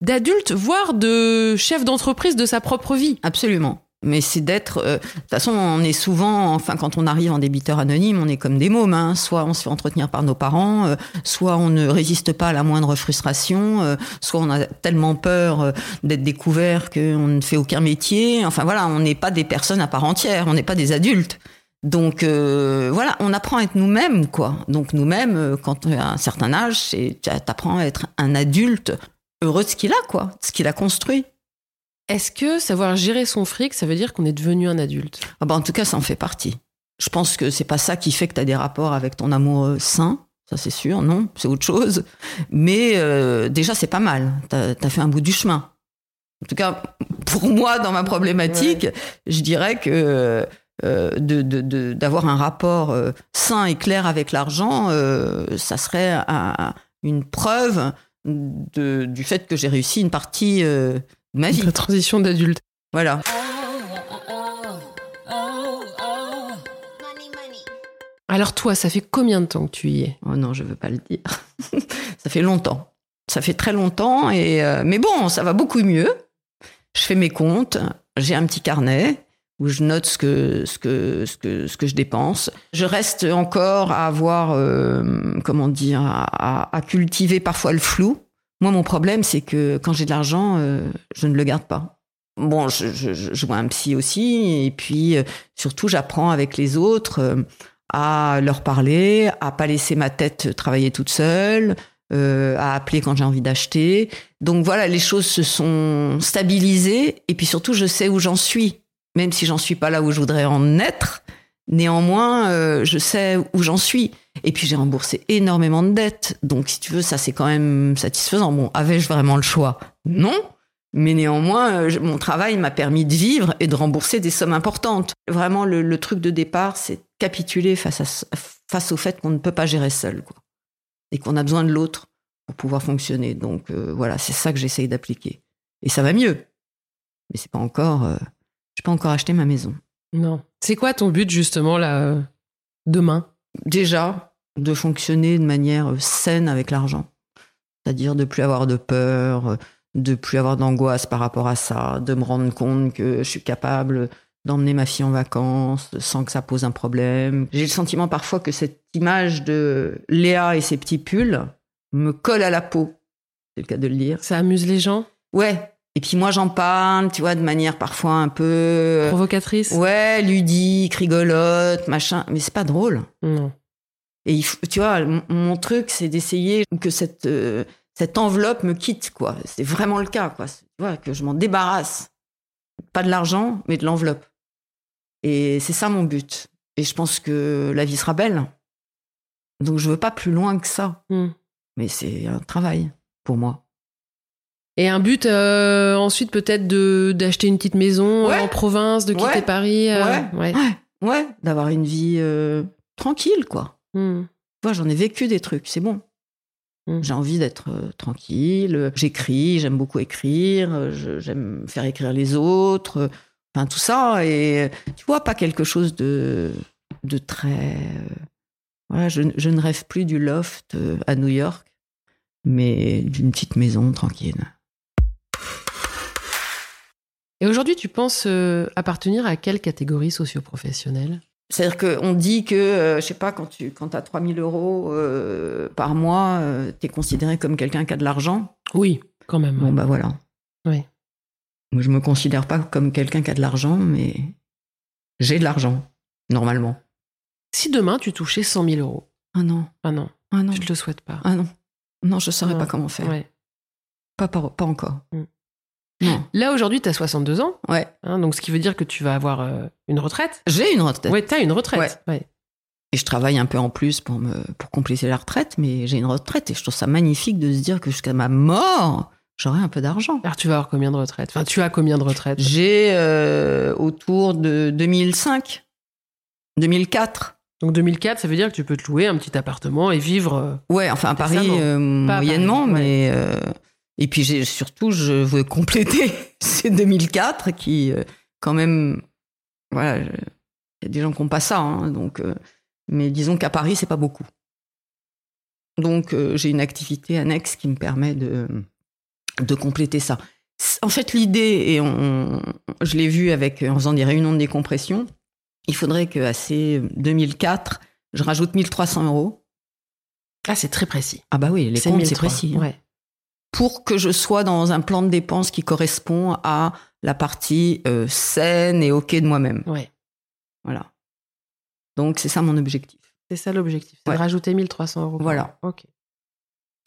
d'adulte, voire de chef d'entreprise de sa propre vie. Absolument. Mais c'est d'être. Euh, de toute façon, on est souvent, enfin, quand on arrive en débiteur anonyme, on est comme des mômes. Hein. Soit on se fait entretenir par nos parents, euh, soit on ne résiste pas à la moindre frustration, euh, soit on a tellement peur d'être découvert qu'on ne fait aucun métier. Enfin voilà, on n'est pas des personnes à part entière, on n'est pas des adultes. Donc voilà, on apprend à être nous-mêmes, quoi. Donc nous-mêmes, quand on a un certain âge, t'apprends à être un adulte heureux de ce qu'il a, quoi, de ce qu'il a construit. Est-ce que savoir gérer son fric, ça veut dire qu'on est devenu un adulte? Ah bah En tout cas, ça en fait partie. Je pense que c'est pas ça qui fait que tu as des rapports avec ton amoureux sain. Ça, c'est sûr, non, c'est autre chose. Mais euh, déjà, c'est pas mal. Tu as, fait un bout du chemin. En tout cas, pour moi, dans ma problématique, je dirais que euh, d'avoir un rapport euh, sain et clair avec l'argent, ça serait une preuve du fait que j'ai réussi une partie ma vie. La transition d'adulte. Voilà. Alors toi, ça fait combien de temps que tu y es? Oh non, je veux pas le dire. ça fait longtemps. Ça fait très longtemps et euh, mais bon, ça va beaucoup mieux. Je fais mes comptes, j'ai un petit carnet où je note ce que ce que ce que ce que je dépense. Je reste encore à avoir euh, comment dire à, à, cultiver parfois le flou moi, mon problème, c'est que quand j'ai de l'argent, euh, je ne le garde pas. Bon, je, vois un psy aussi, et puis euh, surtout, j'apprends avec les autres euh, à leur parler, à pas laisser ma tête travailler toute seule, à appeler quand j'ai envie d'acheter. Donc voilà, les choses se sont stabilisées, et puis surtout, je sais où j'en suis, même si j'en suis pas là où je voudrais en être. Néanmoins, je sais où j'en suis. Et puis j'ai remboursé énormément de dettes. Donc si tu veux, ça c'est quand même satisfaisant. Bon, avais-je vraiment le choix? Non. Mais néanmoins, euh, mon travail m'a permis de vivre et de rembourser des sommes importantes. Vraiment, le, truc de départ, c'est capituler face, à, face au fait qu'on ne peut pas gérer seul. Quoi. Et qu'on a besoin de l'autre pour pouvoir fonctionner. Donc euh, voilà, c'est ça que j'essaye d'appliquer. Et ça va mieux. Mais c'est pas encore... Euh, je pas encore acheté ma maison. Non. C'est quoi ton but justement là, demain? Déjà, de fonctionner de manière saine avec l'argent. C'est-à-dire de plus avoir de peur, de plus avoir d'angoisse par rapport à ça, de me rendre compte que je suis capable d'emmener ma fille en vacances sans que ça pose un problème. J'ai le sentiment parfois que cette image de Léa et ses petits pulls me colle à la peau. C'est le cas de le dire. Ça amuse les gens? Ouais. Et puis moi j'en parle, tu vois, de manière parfois un peu euh, provocatrice? Ouais, ludique, rigolote, machin, mais c'est pas drôle. Non. Et tu vois, mon truc, c'est d'essayer que cette, euh, cette enveloppe me quitte, quoi. C'est vraiment le cas, quoi. Tu vois, que je m'en débarrasse. pas de l'argent, mais de l'enveloppe. Et c'est ça mon but. Et je pense que la vie sera belle. Donc je veux pas plus loin que ça. Hmm. Mais c'est un travail pour moi. Et un but euh, ensuite peut-être de d'acheter une petite maison euh, Ouais. en province, de quitter Ouais. Paris. euh, Ouais. ouais. Ouais, ouais, d'avoir une vie euh, tranquille, quoi. Tu vois, j'en ai vécu des trucs, c'est bon. Mm. J'ai envie d'être euh, tranquille. euh, J'écris, j'aime beaucoup écrire. euh, J'aime faire écrire les autres. Enfin, tout ça. Et tu vois, pas quelque chose de, de très. voilà, je, je ne rêve plus du loft à New York, mais d'une petite maison tranquille. Et aujourd'hui, tu penses euh, appartenir à quelle catégorie socio-professionnelle? C'est-à-dire qu'on dit que, euh, je sais pas, quand tu quand as 3000 euros euh, par mois, tu es considéré comme quelqu'un qui a de l'argent. Oui, quand même. Bon, bah voilà. Oui. Moi, je me considère pas comme quelqu'un qui a de l'argent, mais j'ai de l'argent, normalement. Si demain tu touchais 100 000 euros, Ah non, ah non, ah non, tu te le souhaites pas. ah non. Non, je saurais Non. pas comment faire. Ouais. Pas, pas, pas encore. Mm. Non, Là aujourd'hui, tu as 62 ans, ouais. hein, donc ce qui veut dire que tu vas avoir euh, une retraite. J'ai une retraite. Ouais, tu as une retraite. Ouais. Et je travaille un peu en plus pour, me, pour compléter la retraite, mais j'ai une retraite et je trouve ça magnifique de se dire que jusqu'à ma mort, j'aurai un peu d'argent. Alors tu vas avoir combien de retraites? Enfin, tu as combien de retraites? J'ai euh, autour de 2005, 2004. Donc 2004, ça veut dire que tu peux te louer un petit appartement et vivre. euh, Ouais, enfin à Paris Décemment. euh, Pas à moyennement, Paris, ouais. mais euh, et puis j'ai surtout je veux compléter ces 2004 qui euh, quand même voilà, il y a des gens qui n'ont pas ça, hein, donc euh, mais disons qu'à Paris c'est pas beaucoup. Donc euh, j'ai une activité annexe qui me permet de de compléter ça. En fait, l'idée et on, je l'ai vu avec en faisant des réunions de décompression, il faudrait que à ces 2004 je rajoute 1300 euros. Ah, c'est très précis. Ah bah oui, les comptes, c'est 1003. précis. hein. Ouais. Pour que je sois dans un plan de dépenses qui correspond à la partie euh, saine et OK de moi-même. ouais. Voilà. Donc c'est ça mon objectif. C'est ça l'objectif. C'est Ouais. de rajouter 1300 euros. Voilà. Ok.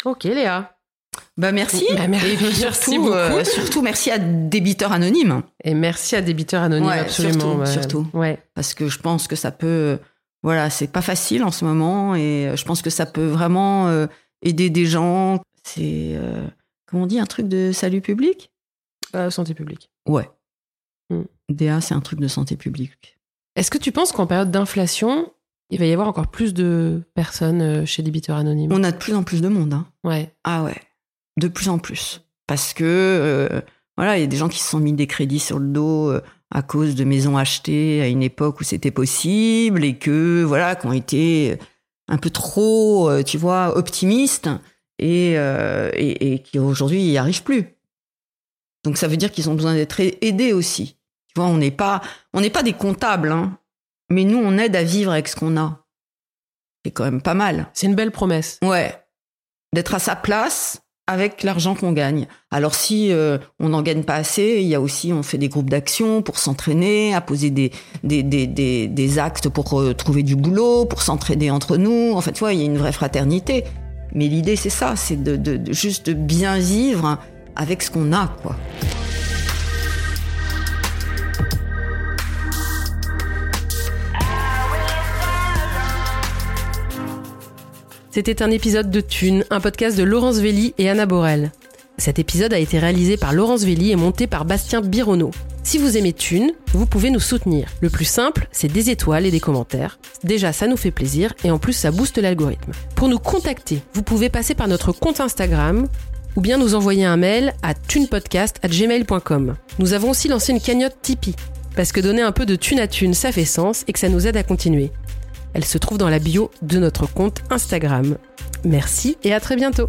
Ok, Léa. Bah merci. Bah, mer- et puis merci surtout, euh, surtout merci à Débiteur Anonyme. Et merci à Débiteur Anonyme, Ouais, absolument. surtout, surtout. Ouais. parce que je pense que ça peut voilà c'est pas facile en ce moment et je pense que ça peut vraiment euh, aider des gens c'est euh, comment on dit un truc de salut public? Euh, santé publique. ouais Mm. DA c'est un truc de santé publique Est-ce que tu penses qu'en période d'inflation, il va y avoir encore plus de personnes euh, chez Débiteur Anonyme on a de plus en plus de monde hein. Ouais. ah ouais de plus en plus parce que euh, voilà il y a des gens qui se sont mis des crédits sur le dos à cause de maisons achetées à une époque où c'était possible et que voilà qui ont été un peu trop tu vois optimistes et, euh, et, et qui aujourd'hui n'y arrivent plus donc ça veut dire qu'ils ont besoin d'être aidés aussi tu vois on n'est pas on n'est pas des comptables hein, mais nous on aide à vivre avec ce qu'on a c'est quand même pas mal C'est une belle promesse. Ouais. D'être à sa place avec l'argent qu'on gagne. Alors si euh, on n'en gagne pas assez, il y a aussi, on fait des groupes d'action pour s'entraîner, à poser des, des, des, des, des actes pour euh, trouver du boulot, pour s'entraider entre nous. En fait, tu vois, il y a une vraie fraternité. Mais l'idée, c'est ça, c'est de, juste bien vivre avec ce qu'on a, quoi. C'était un épisode de Thune, un podcast de Laurence Velli et Anna Borel. Cet épisode a été réalisé par Laurence Velli et monté par Bastien Bironneau. Si vous aimez Thune, vous pouvez nous soutenir. Le plus simple, c'est des étoiles et des commentaires. Déjà, ça nous fait plaisir et en plus, ça booste l'algorithme. Pour nous contacter, vous pouvez passer par notre compte Instagram ou bien nous envoyer un mail à thunepodcast@gmail.com. Nous avons aussi lancé une cagnotte Tipeee parce que donner un peu de thune à thune, ça fait sens et que ça nous aide à continuer. Elle se trouve dans la bio de notre compte Instagram. Merci et à très bientôt.